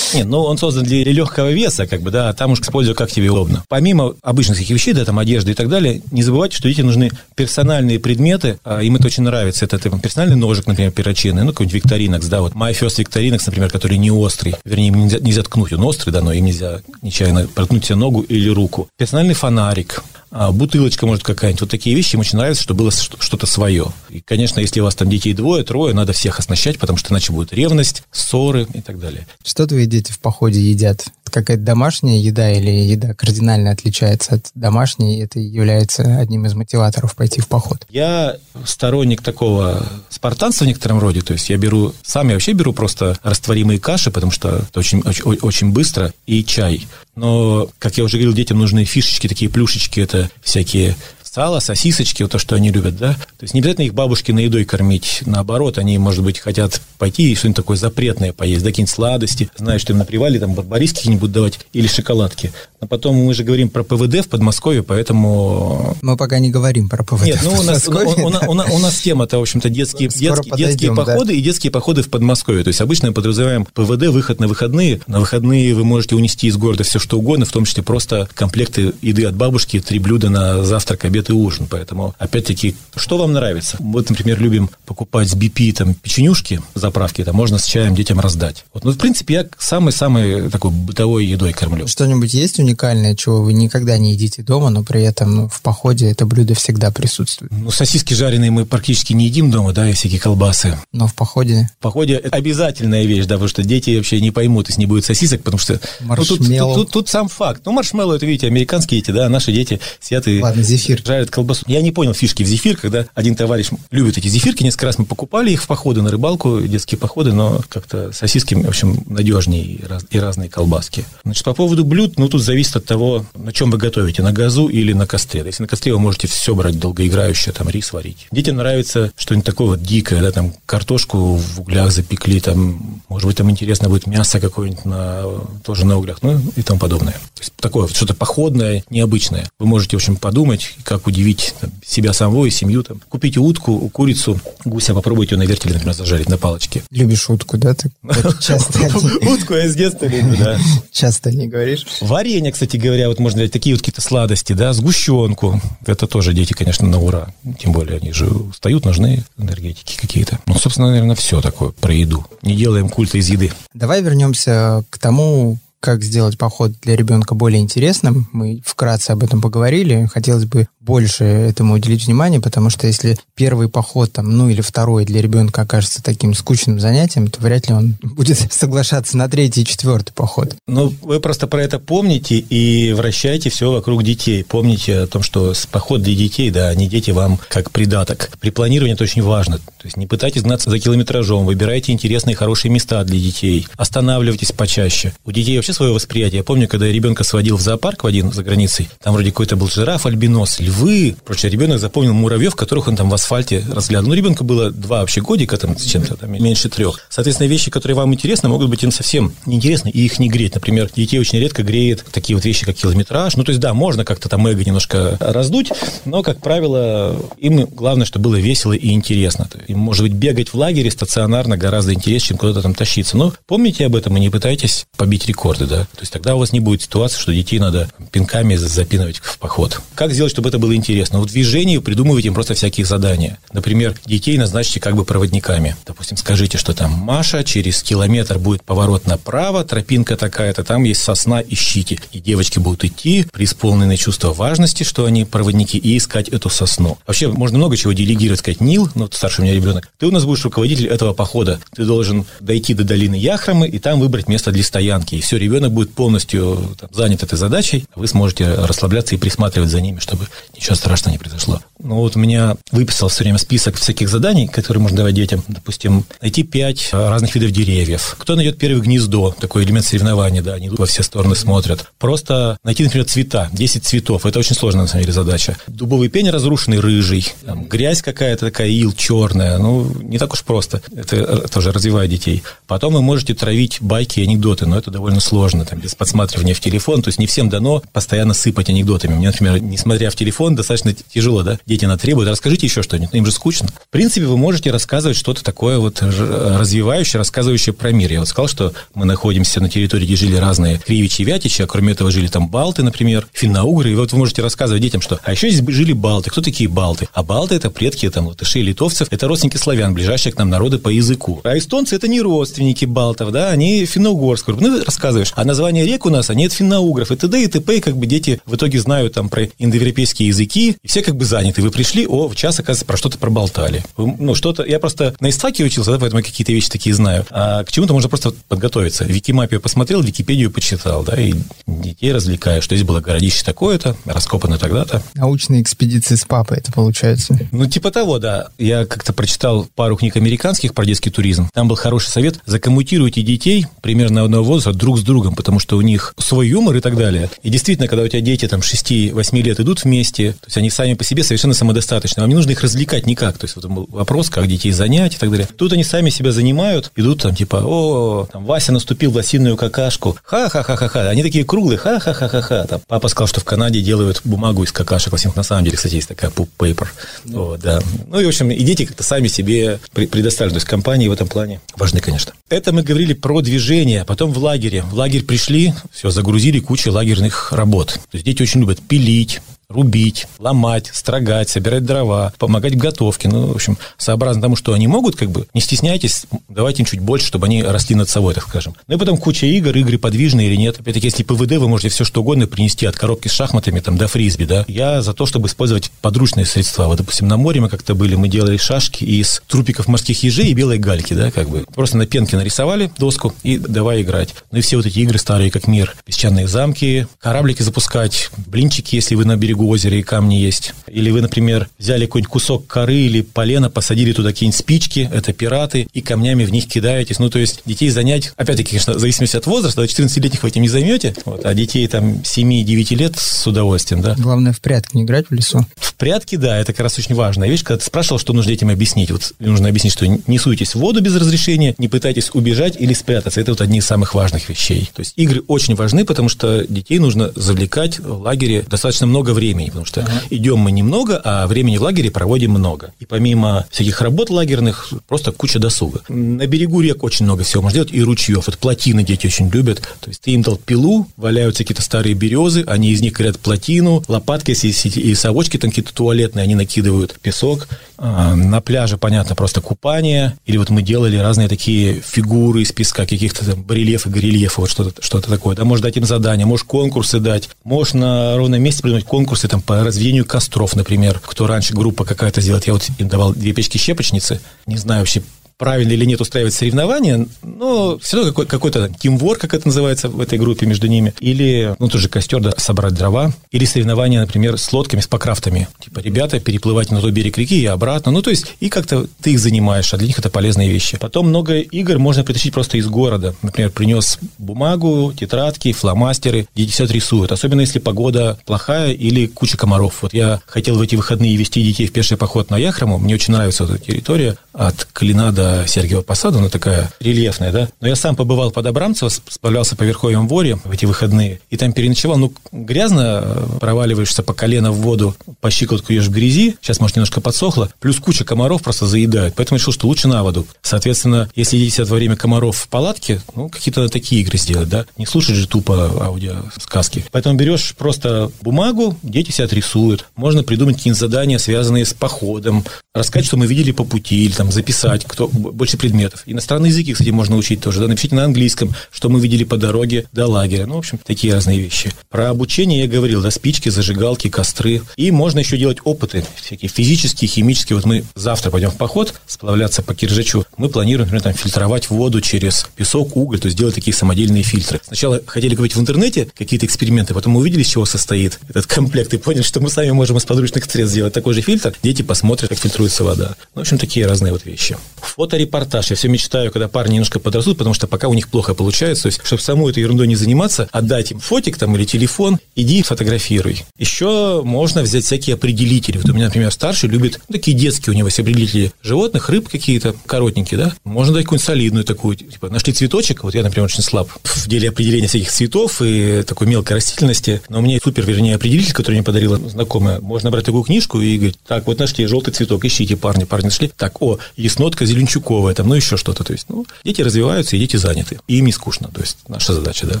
Нет, ну, он создан для легкого веса, как бы, да, а там уж используй как тебе удобно. Помимо обычных таких вещей, да, там, одежды и так далее, не забывайте, что детям нужны персональные предметы, а им это очень нравится. Это, это персональный ножик, например, перочинный, ну, какой-нибудь Викторинокс, да, вот My First Victorinox, например, который не острый, вернее, нельзя, нельзя ткнуть, он острый, да, но им нельзя нечаянно проткнуть себе ногу или руку. Персональный фонарик, а, бутылочка, может, какая-нибудь. Вот такие вещи им очень нравится, что было что-то свое. И, конечно, если у вас там детей двое, трое, надо всех оснащать, потому что иначе будет ревность, ссоры и так далее. Что твои дети в походе едят? Какая-то домашняя еда или еда кардинально отличается от домашней, это является одним из мотиваторов пойти в поход? Я сторонник такого спартанства в некотором роде, то есть я беру, сам я вообще беру просто растворимые каши, потому что это очень, очень, очень быстро, и чай. Но, как я уже говорил, детям нужны фишечки, такие плюшечки, это всякие сало, сосисочки, вот то, что они любят, да. То есть не обязательно их бабушки на едой кормить. Наоборот, они, может быть, хотят пойти и что-нибудь такое запретное поесть, да, какие-нибудь сладости, знают, что им на привале там барбариски какие-нибудь давать или шоколадки. Но потом мы же говорим про ПВД в Подмосковье, поэтому... Мы пока не говорим про ПВД Нет, ну у нас, у, у, у, у нас тема-то, в общем-то, детские, детские, детские походы да? и детские походы в Подмосковье. То есть обычно мы подразумеваем ПВД, выход на выходные. На выходные вы можете унести из города все, что угодно, в том числе просто комплекты еды от бабушки, три блюда на завтрак, обед и ужин. Поэтому, опять-таки, что вам нравится? Вот, например, любим покупать с BP там печенюшки, заправки, там можно с чаем детям раздать. Вот, ну, в принципе, я самой-самой такой бытовой едой кормлю. Что-нибудь есть уникальное, чего вы никогда не едите дома, но при этом ну, в походе это блюдо всегда присутствует? Ну, сосиски жареные мы практически не едим дома, да, и всякие колбасы. Но в походе? В походе это обязательная вещь, да, потому что дети вообще не поймут, если не будет сосисок, потому что... Ну, тут, тут, тут, тут сам факт. Ну, маршмеллоу, это, видите, американские эти, да, наши дети сидят и Ладно, зефир. Жарят колбасу. Я не понял фишки в зефир, когда один товарищ любит эти зефирки, несколько раз мы покупали их в походы на рыбалку, детские походы, но как-то сосиски, в общем, надежнее и, раз, и разные колбаски. Значит, по поводу блюд, ну, тут зависит от того, на чем вы готовите, на газу или на костре. Если на костре вы можете все брать долгоиграющее, там, рис варить. Детям нравится что-нибудь такое вот дикое, да, там, картошку в углях запекли, там, может быть, там интересно будет мясо какое-нибудь на, тоже на углях, ну, и тому подобное. То есть такое вот что-то походное, необычное. Вы можете, в общем, подумать, как удивить там, себя самого и семью. Там. Купите утку, курицу, гуся, попробуйте ее на вертеле, например, зажарить на палочке. Любишь утку, да? Ты [laughs] часто [laughs] Утку я с детства люблю, да. [laughs] Часто не говоришь. Варенье, кстати говоря, вот можно взять такие вот какие-то сладости, да, сгущенку. Это тоже дети, конечно, на ура. Тем более они же устают, нужны энергетики какие-то. Ну, собственно, наверное, все такое про еду. Не делаем культа из еды. Давай вернемся к тому, как сделать поход для ребенка более интересным. Мы вкратце об этом поговорили. Хотелось бы больше этому уделить внимание, потому что если первый поход, там, ну или второй для ребенка окажется таким скучным занятием, то вряд ли он [laughs] будет соглашаться на третий и четвертый поход. Ну, вы просто про это помните и вращайте все вокруг детей. Помните о том, что поход для детей, да, не дети вам как придаток. При планировании это очень важно. То есть не пытайтесь гнаться за километражом, выбирайте интересные, хорошие места для детей, останавливайтесь почаще. У детей свое восприятие. Я помню, когда я ребенка сводил в зоопарк в один за границей, там вроде какой-то был жираф, альбинос, львы, вы, прочее, ребенок запомнил муравьев, которых он там в асфальте разглядывал. Ну, ребенку было два вообще годика, там, с чем-то, там, меньше трех. Соответственно, вещи, которые вам интересны, могут быть им совсем неинтересны, и их не греть. Например, детей очень редко греет такие вот вещи, как километраж. Ну, то есть, да, можно как-то там эго немножко раздуть, но, как правило, им главное, чтобы было весело и интересно. Им, может быть, бегать в лагере стационарно гораздо интереснее, чем куда-то там тащиться. Но помните об этом и не пытайтесь побить рекорды, да. То есть тогда у вас не будет ситуации, что детей надо пинками запинывать в поход. Как сделать, чтобы это было интересно? Вот в движении придумывайте им просто всякие задания. Например, детей назначьте как бы проводниками. Допустим, скажите, что там Маша, через километр будет поворот направо, тропинка такая-то, там есть сосна, ищите. И девочки будут идти, преисполненные чувства важности, что они проводники, и искать эту сосну. Вообще, можно много чего делегировать, сказать, Нил, ну, старший у меня ребенок, ты у нас будешь руководитель этого похода. Ты должен дойти до долины Яхрамы и там выбрать место для стоянки. И все, ребенок будет полностью там, занят этой задачей, а вы сможете расслабляться и присматривать за ними, чтобы ничего страшного не произошло. Ну вот у меня выписал все время список всяких заданий, которые можно давать детям. Допустим, найти пять разных видов деревьев. Кто найдет первое гнездо, такой элемент соревнования, да, они во все стороны смотрят. Просто найти, например, цвета, 10 цветов. Это очень сложная, на самом деле, задача. Дубовый пень разрушенный, рыжий. Там, грязь какая-то такая, ил черная. Ну, не так уж просто. Это тоже развивает детей. Потом вы можете травить байки и анекдоты, но это довольно сложно, там, без подсматривания в телефон. То есть не всем дано постоянно сыпать анекдотами. Мне, например, несмотря в телефон, достаточно тяжело, да, дети на требуют, расскажите еще что-нибудь, им же скучно. В принципе, вы можете рассказывать что-то такое вот развивающее, рассказывающее про мир. Я вот сказал, что мы находимся на территории, где жили разные кривичи и вятичи, а кроме этого жили там балты, например, финно-угры, и вот вы можете рассказывать детям, что а еще здесь жили балты. Кто такие балты? А балты это предки там латышей, литовцев, это родственники славян, ближайшие к нам народы по языку. А эстонцы это не родственники балтов, да, они финно-угорские. Ну, рассказываешь. А название рек у нас, они от финно-угров, и т.д. и т.п. И как бы дети в итоге знают там про индоевропейские языки, и все как бы заняты. Вы пришли, о, в час, оказывается, про что-то проболтали. Вы, ну, что-то... Я просто на истфаке учился, да, поэтому какие-то вещи такие знаю. А к чему-то можно просто подготовиться. Викимапию посмотрел, Википедию почитал, да, и детей развлекаешь. Что здесь было городище такое-то, раскопано тогда-то. Научные экспедиции с папой, это получается. Ну, типа того, да. Я как-то прочитал пару книг американских про детский туризм. Там был хороший совет. Закоммутируйте детей примерно одного возраста друг с другом, потому что у них свой юмор и так далее. И действительно, когда у тебя дети там 6-8 лет идут вместе, то есть они сами по себе совершенно самодостаточны. Вам не нужно их развлекать никак. То есть вот вопрос, как детей занять и так далее. Тут они сами себя занимают, идут там типа, о, там, Вася наступил в лосиную какашку, ха-ха-ха-ха-ха. Они такие круглые, ха-ха-ха-ха-ха. Там, папа сказал, что в Канаде делают бумагу из какашек лосиных. На самом деле, кстати, есть такая poop paper. Да. Вот, да. Ну и, в общем, и дети как-то сами себе предоставили. То есть компании в этом плане важны, конечно. Это мы говорили про движение. Потом в лагере. В лагерь пришли, все, загрузили кучу лагерных работ. То есть дети очень любят пилить, рубить, ломать, строгать, собирать дрова, помогать в готовке. Ну, в общем, сообразно тому, что они могут, как бы, не стесняйтесь, давайте им чуть больше, чтобы они росли над собой, так скажем. Ну и потом куча игр, игры подвижные или нет. Опять-таки, если ПВД, вы можете все что угодно принести от коробки с шахматами там, до фрисби, да. Я за то, чтобы использовать подручные средства. Вот, допустим, на море мы как-то были, мы делали шашки из трупиков морских ежей и белой гальки, да, как бы. Просто на пенке нарисовали доску и давай играть. Ну и все вот эти игры старые, как мир, песчаные замки, кораблики запускать, блинчики, если вы на берегу берегу озера и камни есть. Или вы, например, взяли какой-нибудь кусок коры или полена, посадили туда какие-нибудь спички, это пираты, и камнями в них кидаетесь. Ну, то есть детей занять, опять-таки, конечно, в зависимости от возраста, до 14-летних вы этим не займете, вот, а детей там 7-9 лет с удовольствием, да. Главное, в прятки не играть в лесу. В прятки, да, это как раз очень важная вещь, когда ты спрашивал, что нужно детям объяснить. Вот нужно объяснить, что не суетесь в воду без разрешения, не пытайтесь убежать или спрятаться. Это вот одни из самых важных вещей. То есть игры очень важны, потому что детей нужно завлекать в лагере достаточно много времени времени, потому что ага. идем мы немного, а времени в лагере проводим много. И помимо всяких работ лагерных, просто куча досуга. На берегу рек очень много всего можно делать, и ручьев. Вот плотины дети очень любят. То есть ты им дал пилу, валяются какие-то старые березы, они из них корят плотину, лопатки и совочки там какие-то туалетные, они накидывают песок. А, на пляже, понятно, просто купание. Или вот мы делали разные такие фигуры из песка, каких-то там барельефы, горельефы, вот что-то что такое. Да, можешь дать им задания, можешь конкурсы дать, можешь на ровном месте придумать конкурсы там по разведению костров, например. Кто раньше группа какая-то сделает, я вот давал две печки-щепочницы, не знаю вообще, правильно или нет устраивать соревнования, но все равно какой- какой-то тимвор, как это называется в этой группе между ними, или, ну, тоже костер, да, собрать дрова, или соревнования, например, с лодками, с покрафтами. Типа, ребята, переплывать на тот берег реки и обратно. Ну, то есть, и как-то ты их занимаешь, а для них это полезные вещи. Потом много игр можно притащить просто из города. Например, принес бумагу, тетрадки, фломастеры, дети сидят рисуют. Особенно, если погода плохая или куча комаров. Вот я хотел в эти выходные вести детей в пеший поход на Яхрому. Мне очень нравится эта территория от Клина до Сергиева Посада. Она такая рельефная, да. Но я сам побывал под Абрамцево, справлялся по Верховьям Воре в эти выходные. И там переночевал. Ну, грязно, проваливаешься по колено в воду, по щиколотку ешь в грязи. Сейчас, может, немножко подсохло. Плюс куча комаров просто заедают. Поэтому решил, что лучше на воду. Соответственно, если сидят во время комаров в палатке, ну, какие-то такие игры сделать, да. Не слушать же тупо аудиосказки. Поэтому берешь просто бумагу, дети сидят рисуют. Можно придумать какие-нибудь задания, связанные с походом, рассказать, что мы видели по пути, или там записать кто, больше предметов. Иностранные языки, кстати, можно учить тоже. Да, напишите на английском, что мы видели по дороге до лагеря. Ну, в общем, такие разные вещи. Про обучение я говорил, да, спички, зажигалки, костры. И можно еще делать опыты всякие физические, химические. Вот мы завтра пойдем в поход, сплавляться по Киржачу. Мы планируем, например, там, фильтровать воду через песок, уголь, то есть делать такие самодельные фильтры. Сначала хотели говорить в интернете какие-то эксперименты, потом увидели, из чего состоит этот комплект, и поняли, что мы сами можем из подручных средств сделать такой же фильтр. Дети посмотрят, как фильтруется вода. В общем, такие разные вот вещи. Фоторепортаж. Я все мечтаю, когда парни немножко подрастут, потому что пока у них плохо получается. То есть, чтобы саму этой ерундой не заниматься, отдать им фотик там или телефон, иди фотографируй. Еще можно взять всякие определители. Вот у меня, например, старший любит ну, такие детские у него есть определители животных, рыб какие-то, коротенькие, да. Можно дать какую-нибудь солидную такую, типа, нашли цветочек, вот я, например, очень слаб в деле определения всяких цветов и такой мелкой растительности, но у меня супер, вернее, определитель, который мне подарила знакомая. Можно брать такую книжку и говорить, так, вот нашли желтый цветок, ищите, парни, парни нашли. Так, о, есть нотка зеленчуковая, там, ну, еще что-то. То есть, ну, дети развиваются, и дети заняты. И им не скучно. То есть, наша задача, да.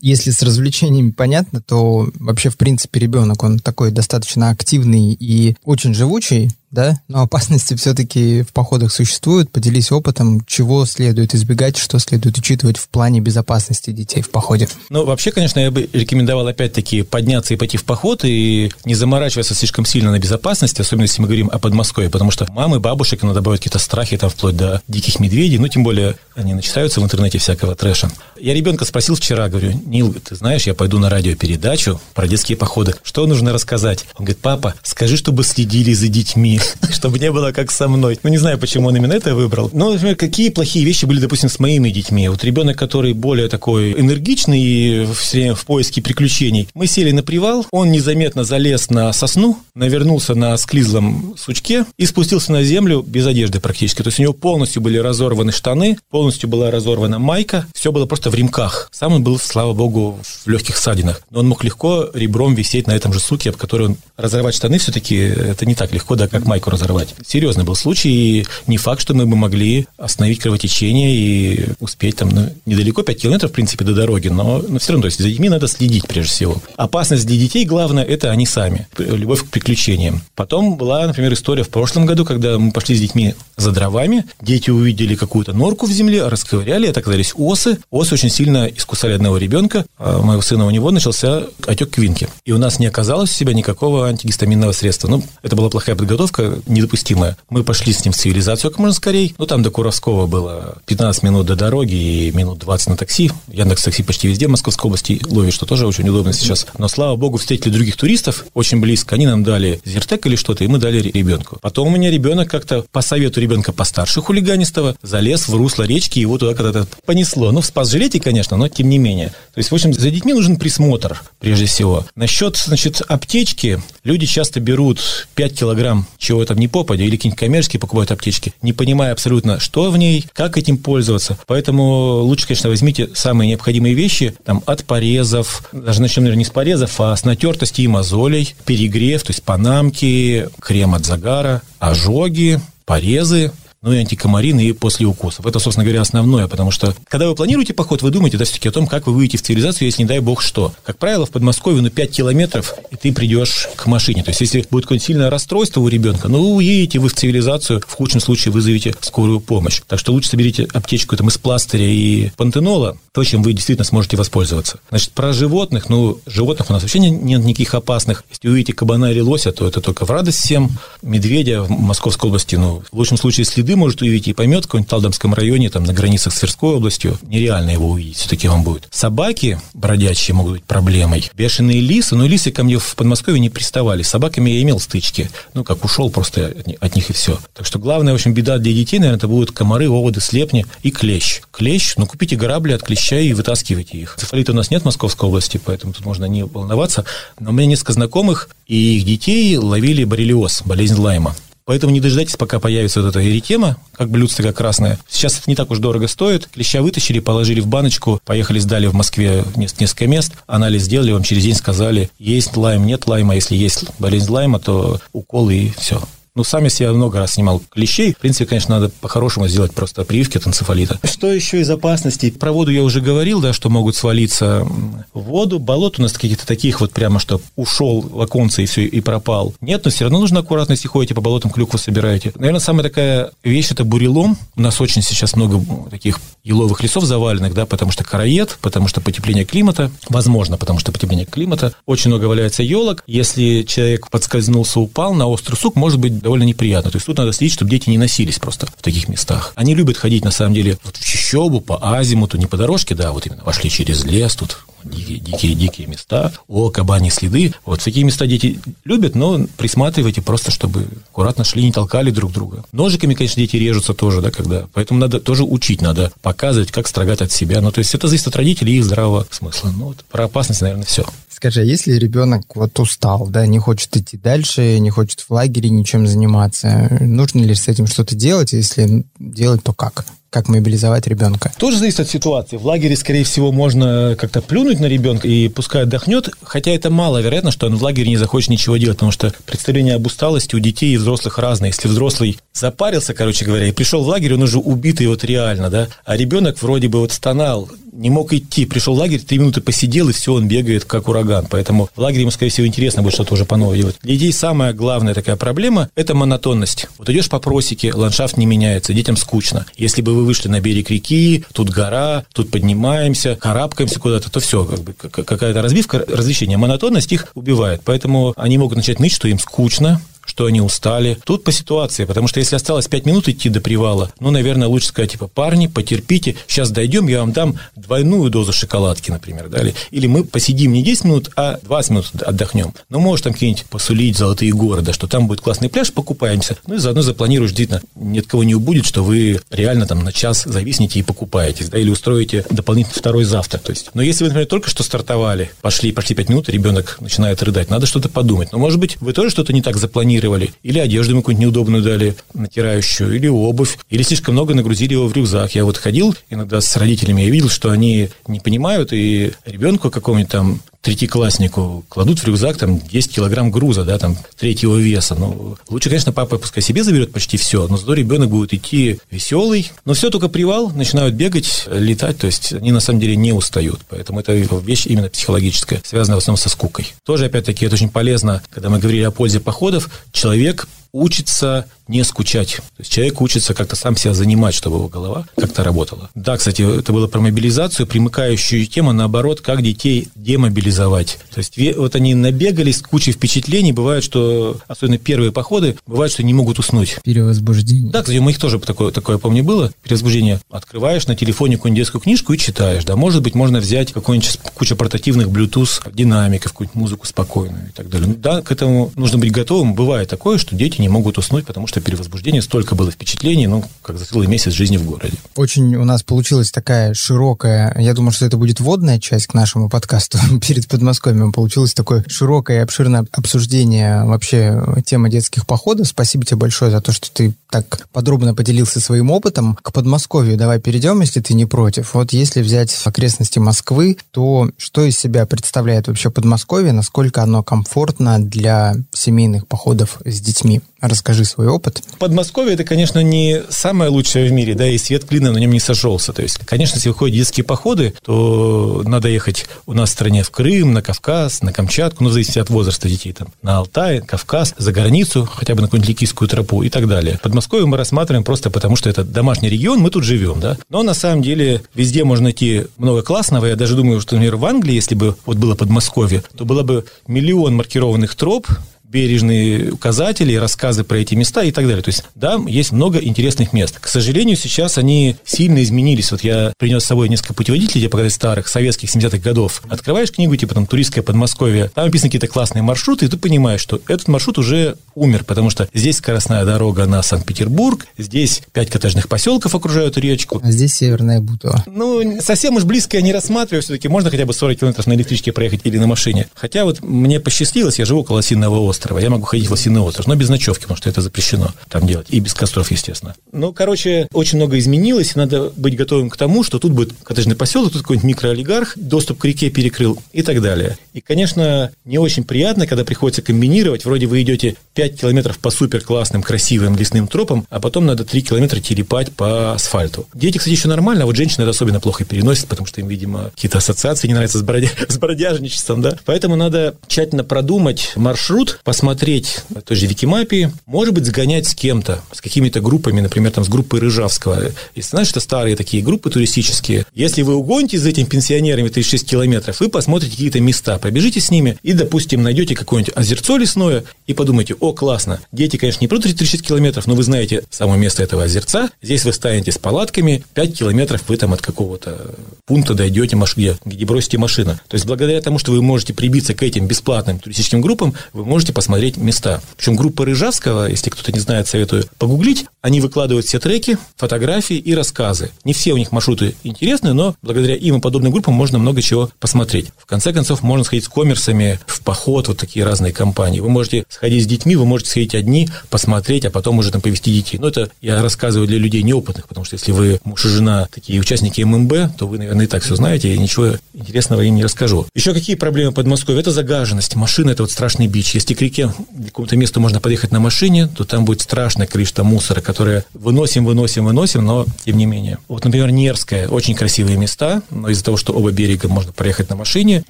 Если с развлечениями понятно, то вообще, в принципе, ребенок, он такой достаточно активный и очень живучий, да, но опасности все-таки в походах существуют. Поделись опытом, чего следует избегать, что следует учитывать в плане безопасности детей в походе. Ну, вообще, конечно, я бы рекомендовал опять-таки подняться и пойти в поход и не заморачиваться слишком сильно на безопасности, особенно если мы говорим о Подмосковье, потому что мамы, бабушек иногда бывают какие-то страхи, там, вплоть до диких медведей, ну, тем более они начитаются в интернете всякого трэша. Я ребенка спросил вчера, говорю, Нил, ты знаешь, я пойду на радиопередачу про детские походы. Что нужно рассказать? Он говорит, папа, скажи, чтобы следили за детьми, [laughs] чтобы не было как со мной. Ну, не знаю, почему он именно это выбрал. Но, например, какие плохие вещи были, допустим, с моими детьми. Вот ребенок, который более такой энергичный и все в поиске приключений. Мы сели на привал, он незаметно залез на сосну, навернулся на склизлом сучке и спустился на землю без одежды практически. То есть у него полностью были разорваны штаны, полностью была разорвана майка, все было просто в ремках. Сам он был, слава богу, в легких ссадинах. Но он мог легко ребром висеть на этом же суке, об который он разорвать штаны все-таки это не так легко, да, как майку разорвать. Серьезный был случай, и не факт, что мы бы могли остановить кровотечение и успеть там ну, недалеко, 5 километров, в принципе, до дороги, но, но все равно, то есть за детьми надо следить прежде всего. Опасность для детей, главное, это они сами, любовь к приключениям. Потом была, например, история в прошлом году, когда мы пошли с детьми за дровами, дети увидели какую-то норку в земле, расковыряли, это оказались осы. Осы очень сильно искусали одного ребенка, а моего сына у него начался отек квинки. И у нас не оказалось у себя никакого антигистаминного средства. Ну, это была плохая подготовка, недопустимая. Мы пошли с ним в цивилизацию как можно скорее. Ну, там до Куровского было 15 минут до дороги и минут 20 на такси. Яндекс такси почти везде в Московской области ловит, что тоже очень удобно сейчас. Но, слава богу, встретили других туристов очень близко. Они нам дали зертек или что-то, и мы дали ребенку. Потом у меня ребенок как-то по совету ребенка постарше хулиганистого залез в русло речки, его туда когда-то понесло. Ну, в спас-жилете, конечно, но тем не менее. То есть, в общем, за детьми нужен присмотр, прежде всего. Насчет, значит, аптечки. Люди часто берут 5 килограмм чего там не попадя, или какие-нибудь коммерческие покупают аптечки, не понимая абсолютно, что в ней, как этим пользоваться. Поэтому лучше, конечно, возьмите самые необходимые вещи, там, от порезов, даже начнем, наверное, не с порезов, а с натертости и мозолей, перегрев, то есть панамки, крем от загара, ожоги, порезы, ну и антикомарины и после укусов. Это, собственно говоря, основное, потому что, когда вы планируете поход, вы думаете, да, все-таки о том, как вы выйдете в цивилизацию, если не дай бог что. Как правило, в Подмосковье, ну, 5 километров, и ты придешь к машине. То есть, если будет какое-нибудь сильное расстройство у ребенка, ну, уедете вы в цивилизацию, в худшем случае вызовете скорую помощь. Так что лучше соберите аптечку там из пластыря и пантенола, то, чем вы действительно сможете воспользоваться. Значит, про животных, ну, животных у нас вообще нет никаких опасных. Если увидите кабана или лося, то это только в радость всем. Медведя в Московской области, ну, в лучшем случае следы следы может увидеть и поймет, в каком-нибудь Талдомском районе, там, на границах с Тверской областью, нереально его увидеть, все-таки он будет. Собаки бродячие могут быть проблемой. Бешеные лисы, но лисы ко мне в Подмосковье не приставали. С собаками я имел стычки. Ну, как ушел просто от них и все. Так что главная, в общем, беда для детей, наверное, это будут комары, оводы, слепни и клещ. Клещ, ну, купите грабли от клеща и вытаскивайте их. Цефалита у нас нет в Московской области, поэтому тут можно не волноваться. Но у меня несколько знакомых, и их детей ловили боррелиоз, болезнь Лайма. Поэтому не дожидайтесь, пока появится вот эта эритема, как блюдце такая красная. Сейчас это не так уж дорого стоит. Клеща вытащили, положили в баночку, поехали, сдали в Москве несколько мест, анализ сделали, вам через день сказали, есть лайм, нет лайма. Если есть болезнь лайма, то укол и все. Ну, сами я много раз снимал клещей. В принципе, конечно, надо по-хорошему сделать просто прививки от энцефалита. Что еще из опасностей? Про воду я уже говорил, да, что могут свалиться в воду. Болот у нас каких-то таких вот прямо, что ушел лаконца и все, и пропал. Нет, но все равно нужно аккуратно, если ходите по болотам, клюкву собираете. Наверное, самая такая вещь – это бурелом. У нас очень сейчас много таких еловых лесов заваленных, да, потому что короед, потому что потепление климата, возможно, потому что потепление климата. Очень много валяется елок. Если человек подскользнулся, упал на острый сук, может быть довольно неприятно. То есть тут надо следить, чтобы дети не носились просто в таких местах. Они любят ходить, на самом деле, вот в чищобу, по азимуту, не по дорожке, да, вот именно вошли через лес, тут дикие, дикие, дикие места, о, кабани следы. Вот такие места дети любят, но присматривайте просто, чтобы аккуратно шли, не толкали друг друга. Ножиками, конечно, дети режутся тоже, да, когда. Поэтому надо тоже учить, надо показывать, как строгать от себя. Ну, то есть это зависит от родителей и их здравого смысла. Ну, вот про опасность, наверное, все. Скажи, а если ребенок вот устал, да, не хочет идти дальше, не хочет в лагере ничем заниматься, нужно ли с этим что-то делать? Если делать, то как? Как мобилизовать ребенка? Тоже зависит от ситуации. В лагере, скорее всего, можно как-то плюнуть на ребенка и пускай отдохнет, хотя это маловероятно, что он в лагере не захочет ничего делать, потому что представление об усталости у детей и взрослых разное. Если взрослый запарился, короче говоря, и пришел в лагерь, он уже убитый вот реально, да, а ребенок вроде бы вот стонал, не мог идти, пришел в лагерь, три минуты посидел, и все, он бегает как ураган. Поэтому в лагере ему, скорее всего, интересно будет что-то уже по новой делать. Для детей самая главная такая проблема – это монотонность. Вот идешь по просеке, ландшафт не меняется, детям скучно. Если бы вы вышли на берег реки, тут гора, тут поднимаемся, карабкаемся куда-то, то все, как бы какая-то разбивка, развлечение. Монотонность их убивает. Поэтому они могут начать ныть, что им скучно, что они устали. Тут по ситуации, потому что если осталось 5 минут идти до привала, ну, наверное, лучше сказать, типа, парни, потерпите, сейчас дойдем, я вам дам двойную дозу шоколадки, например, да, или, или мы посидим не 10 минут, а 20 минут отдохнем. Ну, можешь там какие-нибудь посулить золотые горы, да, что там будет классный пляж, покупаемся. Ну, и заодно запланируешь, действительно, ни от кого не убудет, что вы реально там на час зависнете и покупаетесь, да, или устроите дополнительный второй завтрак. То есть, но если вы, например, только что стартовали, пошли, пошли 5 минут, ребенок начинает рыдать, надо что-то подумать. Но, может быть, вы тоже что-то не так запланировали, запланировали, или одежду ему какую-нибудь неудобную дали, натирающую, или обувь, или слишком много нагрузили его в рюкзак. Я вот ходил иногда с родителями, я видел, что они не понимают, и ребенку какому-нибудь там третьекласснику кладут в рюкзак там 10 килограмм груза, да, там третьего веса. Ну, лучше, конечно, папа пускай себе заберет почти все, но зато ребенок будет идти веселый. Но все только привал, начинают бегать, летать, то есть они на самом деле не устают. Поэтому это вещь именно психологическая, связанная в основном со скукой. Тоже, опять-таки, это очень полезно, когда мы говорили о пользе походов, человек учится не скучать. То есть человек учится как-то сам себя занимать, чтобы его голова как-то работала. Да, кстати, это было про мобилизацию, примыкающую тема, наоборот, как детей демобилизовать. То есть вот они набегались, кучей впечатлений, бывает, что, особенно первые походы, бывает, что не могут уснуть. Перевозбуждение. Да, кстати, у моих тоже такое, такое помню, было. Перевозбуждение. Открываешь на телефоне какую-нибудь детскую книжку и читаешь. Да, может быть, можно взять какую-нибудь кучу портативных Bluetooth динамиков, какую-нибудь музыку спокойную и так далее. Да, к этому нужно быть готовым. Бывает такое, что дети не могут уснуть, потому что перевозбуждение столько было впечатлений, ну, как за целый месяц жизни в городе. Очень у нас получилась такая широкая, я думаю, что это будет вводная часть к нашему подкасту [laughs] перед Подмосковьем. Получилось такое широкое и обширное обсуждение вообще темы детских походов. Спасибо тебе большое за то, что ты так подробно поделился своим опытом. К Подмосковью давай перейдем, если ты не против. Вот если взять окрестности Москвы, то что из себя представляет вообще Подмосковье, насколько оно комфортно для семейных походов с детьми? Расскажи свой опыт. Подмосковье – это, конечно, не самое лучшее в мире, да, и свет клина на нем не сошелся. То есть, конечно, если выходят детские походы, то надо ехать у нас в стране в Крым, на Кавказ, на Камчатку, ну, в зависимости от возраста детей, там, на Алтай, Кавказ, за границу, хотя бы на какую-нибудь Ликийскую тропу и так далее. Подмосковье мы рассматриваем просто потому, что это домашний регион, мы тут живем, да. Но на самом деле везде можно найти много классного. Я даже думаю, что, например, в Англии, если бы вот было Подмосковье, то было бы миллион маркированных троп, бережные указатели, рассказы про эти места и так далее. То есть, да, есть много интересных мест. К сожалению, сейчас они сильно изменились. Вот я принес с собой несколько путеводителей, я показать старых, советских 70-х годов. Открываешь книгу, типа там «Туристское Подмосковье», там написаны какие-то классные маршруты, и ты понимаешь, что этот маршрут уже умер, потому что здесь скоростная дорога на Санкт-Петербург, здесь пять коттеджных поселков окружают речку. А здесь Северная Бутова. Ну, совсем уж близко я не рассматриваю, все-таки можно хотя бы 40 километров на электричке проехать или на машине. Хотя вот мне посчастливилось, я живу около Лосиного острова, я могу ходить в Лосиный остров, но без ночевки, потому что это запрещено там делать, и без костров, естественно. Ну, короче, очень много изменилось, и надо быть готовым к тому, что тут будет коттеджный поселок, тут какой-нибудь микроолигарх, доступ к реке перекрыл и так далее. И, конечно, не очень приятно, когда приходится комбинировать, вроде вы идете 5 километров по супер классным, красивым лесным тропам, а потом надо 3 километра телепать по асфальту. Дети, кстати, еще нормально, а вот женщины это особенно плохо переносят, потому что им, видимо, какие-то ассоциации не нравятся с, бродя... [laughs] с бродяжничеством, да. Поэтому надо тщательно продумать маршрут, посмотреть на той же Викимапе, может быть, сгонять с кем-то, с какими-то группами, например, там с группой Рыжавского. Если знаешь, это старые такие группы туристические. Если вы угоните за этими пенсионерами 36 километров, вы посмотрите какие-то места, побежите с ними и, допустим, найдете какое-нибудь озерцо лесное и подумайте, о, классно, дети, конечно, не пройдут 36 километров, но вы знаете само место этого озерца, здесь вы станете с палатками, 5 километров вы там от какого-то пункта дойдете, где, где бросите машину. То есть, благодаря тому, что вы можете прибиться к этим бесплатным туристическим группам, вы можете посмотреть места. Причем группа Рыжавского, если кто-то не знает, советую погуглить, они выкладывают все треки, фотографии и рассказы. Не все у них маршруты интересны, но благодаря им и подобным группам можно много чего посмотреть. В конце концов, можно сходить с коммерсами в поход, вот такие разные компании. Вы можете сходить с детьми, вы можете сходить одни, посмотреть, а потом уже там повести детей. Но это я рассказываю для людей неопытных, потому что если вы муж и жена, такие участники ММБ, то вы, наверное, и так все знаете, и ничего интересного им не расскажу. Еще какие проблемы Подмосковья? Это загаженность. Машина – это вот страшный бич. Если реке, к какому-то месту можно подъехать на машине, то там будет страшное количество мусора, которое выносим, выносим, выносим, но тем не менее. Вот, например, Нерская, очень красивые места, но из-за того, что оба берега можно проехать на машине,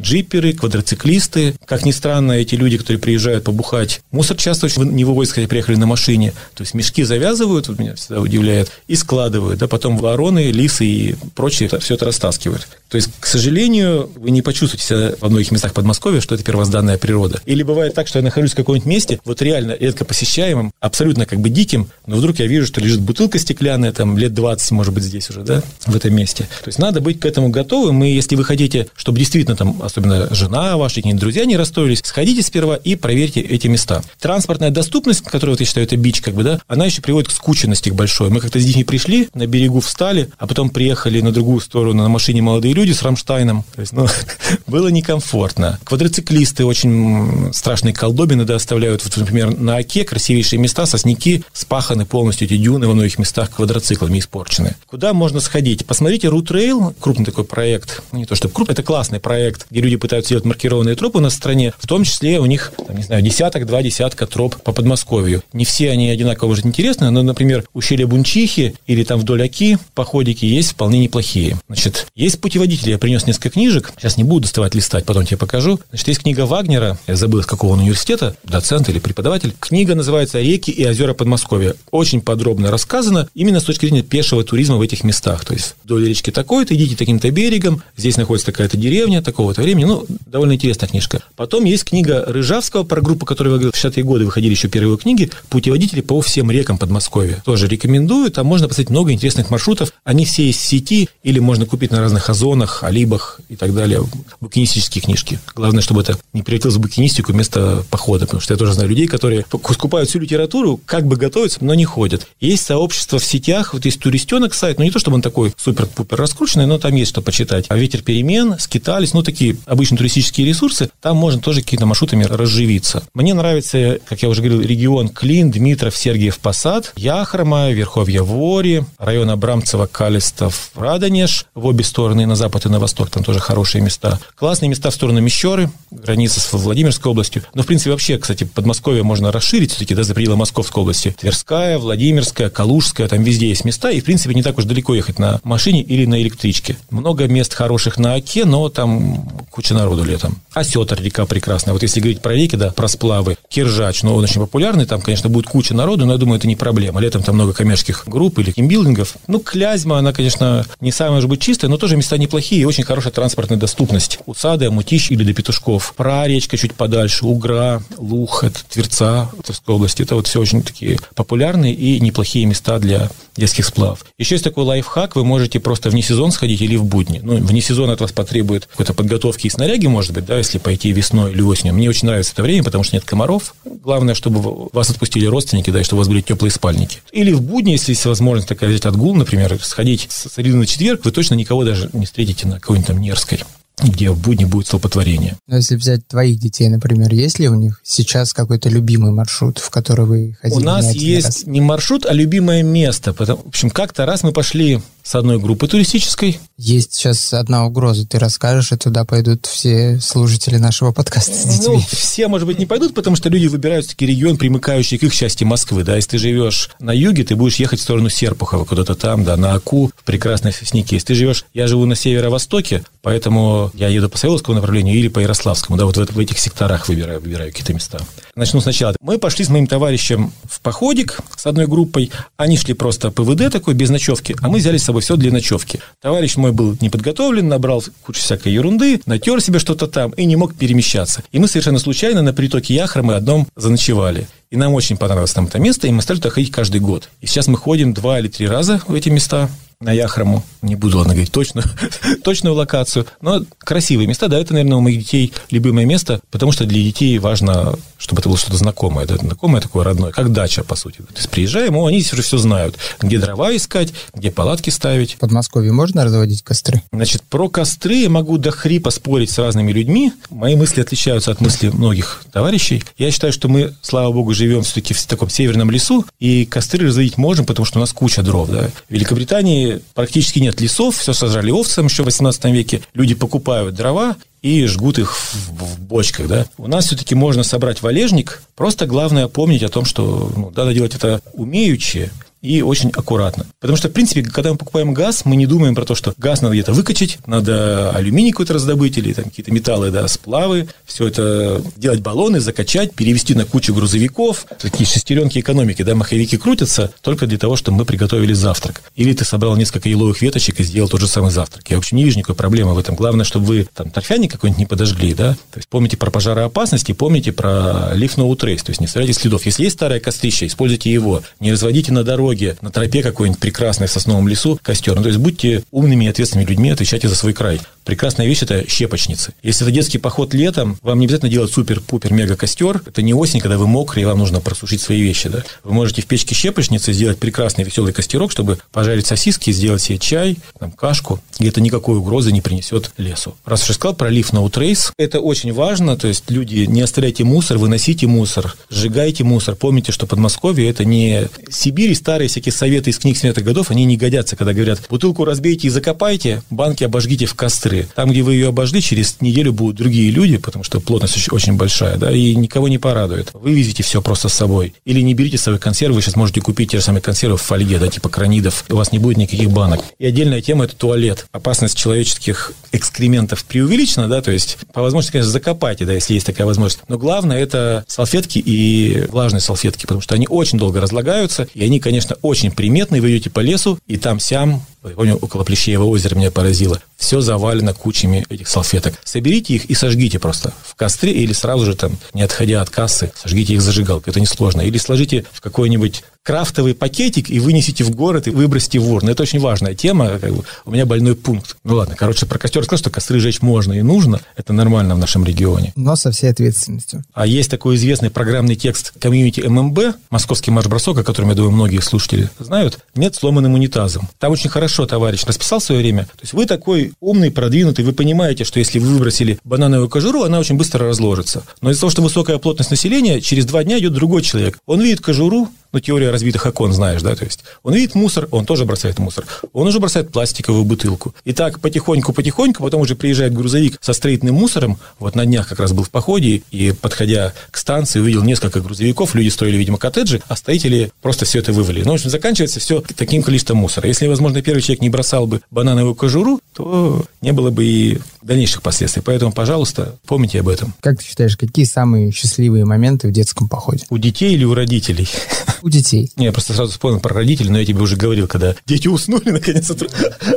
джиперы, квадроциклисты. Как ни странно, эти люди, которые приезжают побухать, мусор часто очень не вывозят, хотя приехали на машине. То есть мешки завязывают, вот меня всегда удивляет, и складывают, да, потом вороны, лисы и прочее это, все это растаскивают. То есть, к сожалению, вы не почувствуете себя во многих местах Подмосковья, что это первозданная природа. Или бывает так, что я нахожусь в каком-нибудь месте, вот реально редко посещаемым, абсолютно как бы диким, но вдруг я вижу, что лежит бутылка стеклянная, там лет 20, может быть, здесь уже, да, в этом месте. То есть, надо быть к этому готовым, и если вы хотите, чтобы действительно там, особенно жена ваша, какие-нибудь друзья не расстроились, сходите сперва и проверьте эти места. Транспортная доступность, которую вот я считаю, это бич, как бы, да, она еще приводит к скученности большой. Мы как-то с детьми пришли, на берегу встали, а потом приехали на другую сторону на машине молодые люди с Рамштайном. То есть, ну, [laughs] было некомфортно. Квадроциклисты очень страшные колдобины, да, оставляют, вот, например, на Оке красивейшие места, сосняки спаханы полностью, эти дюны во многих местах квадроциклами испорчены. Куда можно сходить? Посмотрите Root Rail, крупный такой проект, ну, не то чтобы крупный, это классный проект, где люди пытаются делать маркированные тропы на стране, в том числе у них, там, не знаю, десяток, два десятка троп по Подмосковью. Не все они одинаково уже интересны, но, например, ущелье Бунчихи или там вдоль Оки походики есть вполне неплохие. Значит, есть путеводители, я принес несколько книжек, сейчас не буду доставать листать, потом тебе покажу. Значит, есть книга Вагнера, я забыл, из какого он университета, доцент или преподаватель. Книга называется «Реки и озера Подмосковья». Очень подробно рассказано именно с точки зрения пешего туризма в этих местах. То есть вдоль речки такой-то, идите таким-то берегом, здесь находится такая-то деревня, такого-то времени. Ну, довольно интересная книжка. Потом есть книга Рыжавского про группу, которая в 60-е годы выходили еще первые книги, путеводители по всем рекам Подмосковья. Тоже рекомендую, там можно посмотреть много интересных маршрутов. Они все в сети или можно купить на разных озонах, алибах и так далее. Букинистические книжки. Главное, чтобы это не превратилось в букинистику вместо похода, потому что я тоже знаю людей, которые скупают всю литературу, как бы готовятся, но не ходят. Есть сообщество в сетях, вот есть туристенок сайт, но не то, чтобы он такой супер-пупер раскрученный, но там есть что почитать. А ветер перемен, скитались, ну, такие обычные туристические ресурсы, там можно тоже какими-то маршрутами разживиться. Мне нравится, как я уже говорил, регион Клин, Дмитров, Сергиев, Посад, Яхрома, Верховья Вори, район Абрамцева, Калистов, Радонеж, в обе стороны, на запад и на восток, там тоже хорошие места. Классные места в сторону Мещеры, граница с Владимирской областью. Но, в принципе, вообще, кстати, Подмосковье можно расширить все-таки, да, за пределы Московской области. Тверская, Владимирская, Калужская, там везде есть места, и, в принципе, не так уж далеко ехать на машине или на электричке. Много мест хороших на Оке, но там куча народу летом. Осетр река прекрасная. Вот если говорить про реки, да, про сплавы, Киржач, но он очень популярный, там, конечно, будет куча народу, но я думаю, это не проблема. Летом там много коммерческих групп или кимбилдингов. Ну, Клязьма, она, конечно, не самая, может быть, чистая, но тоже места неплохие и очень хорошая транспортная доступность. Усады, Мутищ или до Петушков. Про речка чуть подальше, Угра, Лух, это Тверца, Тверской области. Это вот все очень такие популярные и неплохие места для детских сплавов. Еще есть такой лайфхак, вы можете просто вне сезон сходить или в будни. Ну, вне сезон от вас потребует какой-то подготовки и снаряги, может быть, да, если пойти весной или осенью. Мне очень нравится это время, потому что нет комаров. Главное, чтобы вас отпустили родственники, да, и чтобы у вас были теплые спальники. Или в будни, если есть возможность такая взять отгул, например, сходить с среды на четверг, вы точно никого даже не встретите на какой-нибудь там Нерской где в будни будет столпотворение. Но если взять твоих детей, например, есть ли у них сейчас какой-то любимый маршрут, в который вы ходили? У нас есть раз? не маршрут, а любимое место. Потому, в общем, как-то раз мы пошли с одной группы туристической. Есть сейчас одна угроза, ты расскажешь, и туда пойдут все служители нашего подкаста с детьми. Ну, все, может быть, не пойдут, потому что люди выбирают таки регион, примыкающий к их части Москвы. Да, если ты живешь на юге, ты будешь ехать в сторону Серпухова, куда-то там, да, на Аку, в прекрасной Сосняке. Если ты живешь, я живу на северо-востоке, поэтому я еду по Савеловскому направлению или по Ярославскому, да, вот в, в этих секторах выбираю, выбираю какие-то места. Начну сначала. Мы пошли с моим товарищем в походик с одной группой, они шли просто ПВД такой, без ночевки, а мы взяли с собой все для ночевки. Товарищ мой был неподготовлен, набрал кучу всякой ерунды, натер себе что-то там и не мог перемещаться. И мы совершенно случайно на притоке Яхромы одном заночевали. И нам очень понравилось там это место, и мы стали туда ходить каждый год. И сейчас мы ходим два или три раза в эти места на Яхрому, не буду ладно говорить точную, [laughs] точную локацию, но красивые места, да, это, наверное, у моих детей любимое место, потому что для детей важно, чтобы это было что-то знакомое, да, знакомое такое родное, как дача, по сути. То есть приезжаем, о, они уже все знают, где дрова искать, где палатки ставить. В Подмосковье можно разводить костры? Значит, про костры я могу до хрипа спорить с разными людьми, мои мысли отличаются от мыслей многих товарищей. Я считаю, что мы, слава богу, живем все-таки в таком северном лесу, и костры разводить можем, потому что у нас куча дров, да. В Великобритании практически нет лесов, все сожрали овцам еще в 18 веке. Люди покупают дрова и жгут их в, в бочках, да. У нас все-таки можно собрать валежник, просто главное помнить о том, что ну, надо делать это умеючи, и очень аккуратно. Потому что, в принципе, когда мы покупаем газ, мы не думаем про то, что газ надо где-то выкачать, надо алюминий какой-то раздобыть или там какие-то металлы, да, сплавы, все это делать баллоны, закачать, перевести на кучу грузовиков. Такие шестеренки экономики, да, маховики крутятся только для того, чтобы мы приготовили завтрак. Или ты собрал несколько еловых веточек и сделал тот же самый завтрак. Я, в общем, не вижу никакой проблемы в этом. Главное, чтобы вы там торфяник какой-нибудь не подожгли, да. То есть помните про пожароопасность и помните про лифт no trace, то есть не оставляйте следов. Если есть старое кострище, используйте его, не разводите на дороге дороге, на тропе какой-нибудь прекрасной в сосновом лесу костер. Ну, то есть будьте умными и ответственными людьми, отвечайте за свой край. Прекрасная вещь – это щепочницы. Если это детский поход летом, вам не обязательно делать супер-пупер-мега костер. Это не осень, когда вы мокрые, и вам нужно просушить свои вещи. Да? Вы можете в печке щепочницы сделать прекрасный веселый костерок, чтобы пожарить сосиски, сделать себе чай, там, кашку, и это никакой угрозы не принесет лесу. Раз уж я сказал про Leaf No Trace, это очень важно, то есть люди, не оставляйте мусор, выносите мусор, сжигайте мусор. Помните, что Подмосковье – это не Сибирь и старые всякие советы из книг 70-х годов, они не годятся, когда говорят, бутылку разбейте и закопайте, банки обожгите в костры. Там, где вы ее обожгли, через неделю будут другие люди, потому что плотность очень большая, да, и никого не порадует. Вывезите все просто с собой. Или не берите с собой консервы, вы сейчас можете купить те же самые консервы в фольге, да, типа кранидов, у вас не будет никаких банок. И отдельная тема – это туалет. Опасность человеческих экскрементов преувеличена, да, то есть по возможности, конечно, закопайте, да, если есть такая возможность. Но главное – это салфетки и влажные салфетки, потому что они очень долго разлагаются, и они, конечно, очень приметные. Вы идете по лесу, и там-сям я помню, около Плещеева озера меня поразило. Все завалено кучами этих салфеток. Соберите их и сожгите просто в костре или сразу же там, не отходя от кассы, сожгите их зажигалкой. Это несложно. Или сложите в какой-нибудь крафтовый пакетик и вынесите в город и выбросите в урну. Это очень важная тема. Как бы, у меня больной пункт. Ну ладно, короче, про костер сказал, что костры жечь можно и нужно. Это нормально в нашем регионе. Но со всей ответственностью. А есть такой известный программный текст комьюнити ММБ, московский марш-бросок, о котором, я думаю, многие слушатели знают, нет сломанным унитазом. Там очень хорошо товарищ расписал свое время. То есть вы такой умный, продвинутый, вы понимаете, что если вы выбросили банановую кожуру, она очень быстро разложится. Но из-за того, что высокая плотность населения, через два дня идет другой человек. Он видит кожуру, ну, теория разбитых окон, знаешь, да, то есть он видит мусор, он тоже бросает мусор, он уже бросает пластиковую бутылку. И так потихоньку-потихоньку, потом уже приезжает грузовик со строительным мусором, вот на днях как раз был в походе, и, подходя к станции, увидел несколько грузовиков, люди строили, видимо, коттеджи, а строители просто все это вывели. Ну, в общем, заканчивается все таким количеством мусора. Если, возможно, первый человек не бросал бы банановую кожуру, то не было бы и дальнейших последствий. Поэтому, пожалуйста, помните об этом. Как ты считаешь, какие самые счастливые моменты в детском походе? У детей или у родителей? [laughs] у детей? Не, я просто сразу вспомнил про родителей, но я тебе уже говорил, когда дети уснули, [laughs] наконец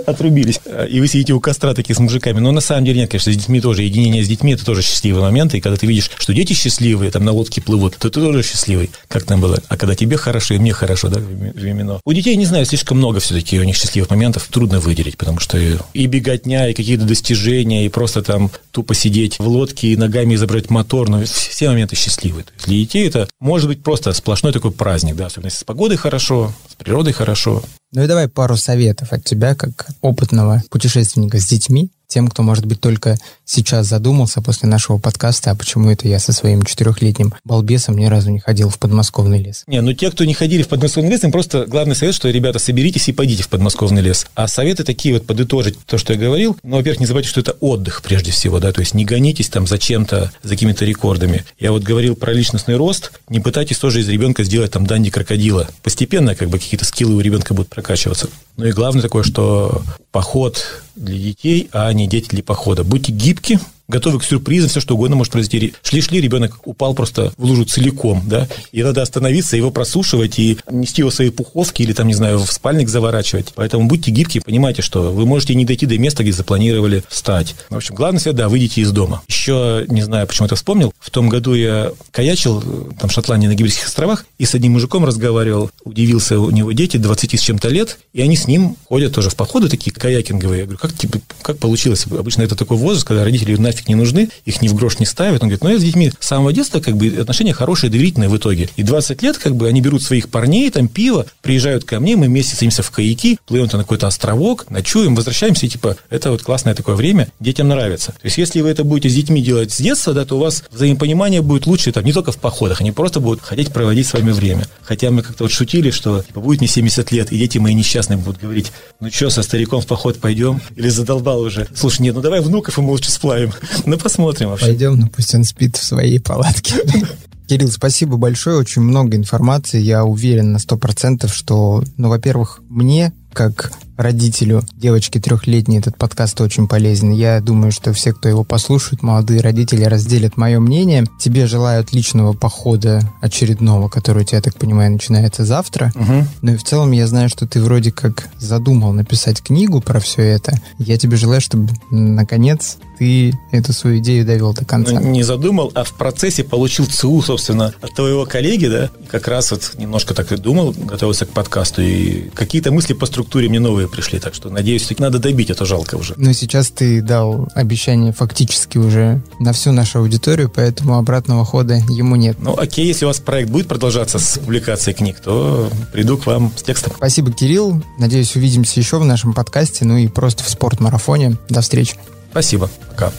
отрубились, и вы сидите у костра такие с мужиками. Но на самом деле нет, конечно, с детьми тоже. Единение с детьми – это тоже счастливый момент. И когда ты видишь, что дети счастливые, там на лодке плывут, то ты тоже счастливый, как там было. А когда тебе хорошо, и мне хорошо, да, временно. У детей, не знаю, слишком много все-таки у них счастливых моментов, трудно выделить, потому что и беготня, и какие-то достижения, и просто там тупо сидеть в лодке и ногами изображать мотор, но все моменты счастливые. Для детей это может быть просто сплошной такой праздник, да, особенно если с погодой хорошо, с природой хорошо. Ну и давай пару советов от тебя, как опытного путешественника с детьми, тем, кто, может быть, только сейчас задумался после нашего подкаста, а почему это я со своим четырехлетним балбесом ни разу не ходил в подмосковный лес. Не, ну те, кто не ходили в подмосковный лес, им просто главный совет, что, ребята, соберитесь и пойдите в подмосковный лес. А советы такие вот подытожить то, что я говорил. Ну, во-первых, не забывайте, что это отдых прежде всего, да, то есть не гонитесь там за чем-то, за какими-то рекордами. Я вот говорил про личностный рост, не пытайтесь тоже из ребенка сделать там данди крокодила. Постепенно как бы какие-то скиллы у ребенка будут прокачиваться. Ну и главное такое, что поход для детей, а дети для похода. Будьте гибки, готовы к сюрпризам, все что угодно может произойти. Шли-шли, ребенок упал просто в лужу целиком, да, и надо остановиться, его просушивать и нести его в свои пуховки или там, не знаю, в спальник заворачивать. Поэтому будьте гибкие, понимайте, что вы можете не дойти до места, где запланировали встать. В общем, главное всегда, да, выйдите из дома. Еще, не знаю, почему это вспомнил, в том году я каячил, там, в Шотландии, на Гибридских островах, и с одним мужиком разговаривал, удивился, у него дети 20 с чем-то лет, и они с ним ходят тоже в походы такие каякинговые. Я говорю, как, типа, как получилось? Обычно это такой возраст, когда родители нафиг нафиг не нужны, их ни в грош не ставят. Он говорит, ну я с детьми с самого детства как бы отношения хорошие, доверительные в итоге. И 20 лет как бы они берут своих парней, там пиво, приезжают ко мне, мы вместе садимся в каяки, плывем на какой-то островок, ночуем, возвращаемся, и типа это вот классное такое время, детям нравится. То есть если вы это будете с детьми делать с детства, да, то у вас взаимопонимание будет лучше там не только в походах, они просто будут хотеть проводить с вами время. Хотя мы как-то вот шутили, что типа, будет мне 70 лет, и дети мои несчастные будут говорить, ну что, со стариком в поход пойдем? Или задолбал уже? Слушай, нет, ну давай внуков ему лучше сплавим. Ну, посмотрим вообще. Пойдем, ну пусть он спит в своей палатке. [laughs] Кирилл, спасибо большое, очень много информации. Я уверен на сто процентов, что, ну, во-первых, мне, как родителю девочки трехлетней этот подкаст очень полезен. Я думаю, что все, кто его послушает, молодые родители разделят мое мнение. Тебе желаю отличного похода очередного, который у тебя, так понимаю, начинается завтра. Угу. Ну и в целом я знаю, что ты вроде как задумал написать книгу про все это. Я тебе желаю, чтобы наконец ты эту свою идею довел до конца. Ну, не задумал, а в процессе получил ЦУ, собственно, от твоего коллеги, да, как раз вот немножко так и думал, готовился к подкасту, и какие-то мысли по структуре мне новые пришли, так что, надеюсь, все надо добить, это жалко уже. Ну, сейчас ты дал обещание фактически уже на всю нашу аудиторию, поэтому обратного хода ему нет. Ну, окей, если у вас проект будет продолжаться с публикацией книг, то приду к вам с текстом. Спасибо, Кирилл. Надеюсь, увидимся еще в нашем подкасте, ну и просто в спортмарафоне. До встречи. Спасибо. Пока.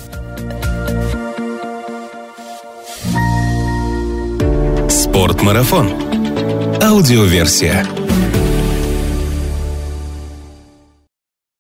Спортмарафон. Аудиоверсия.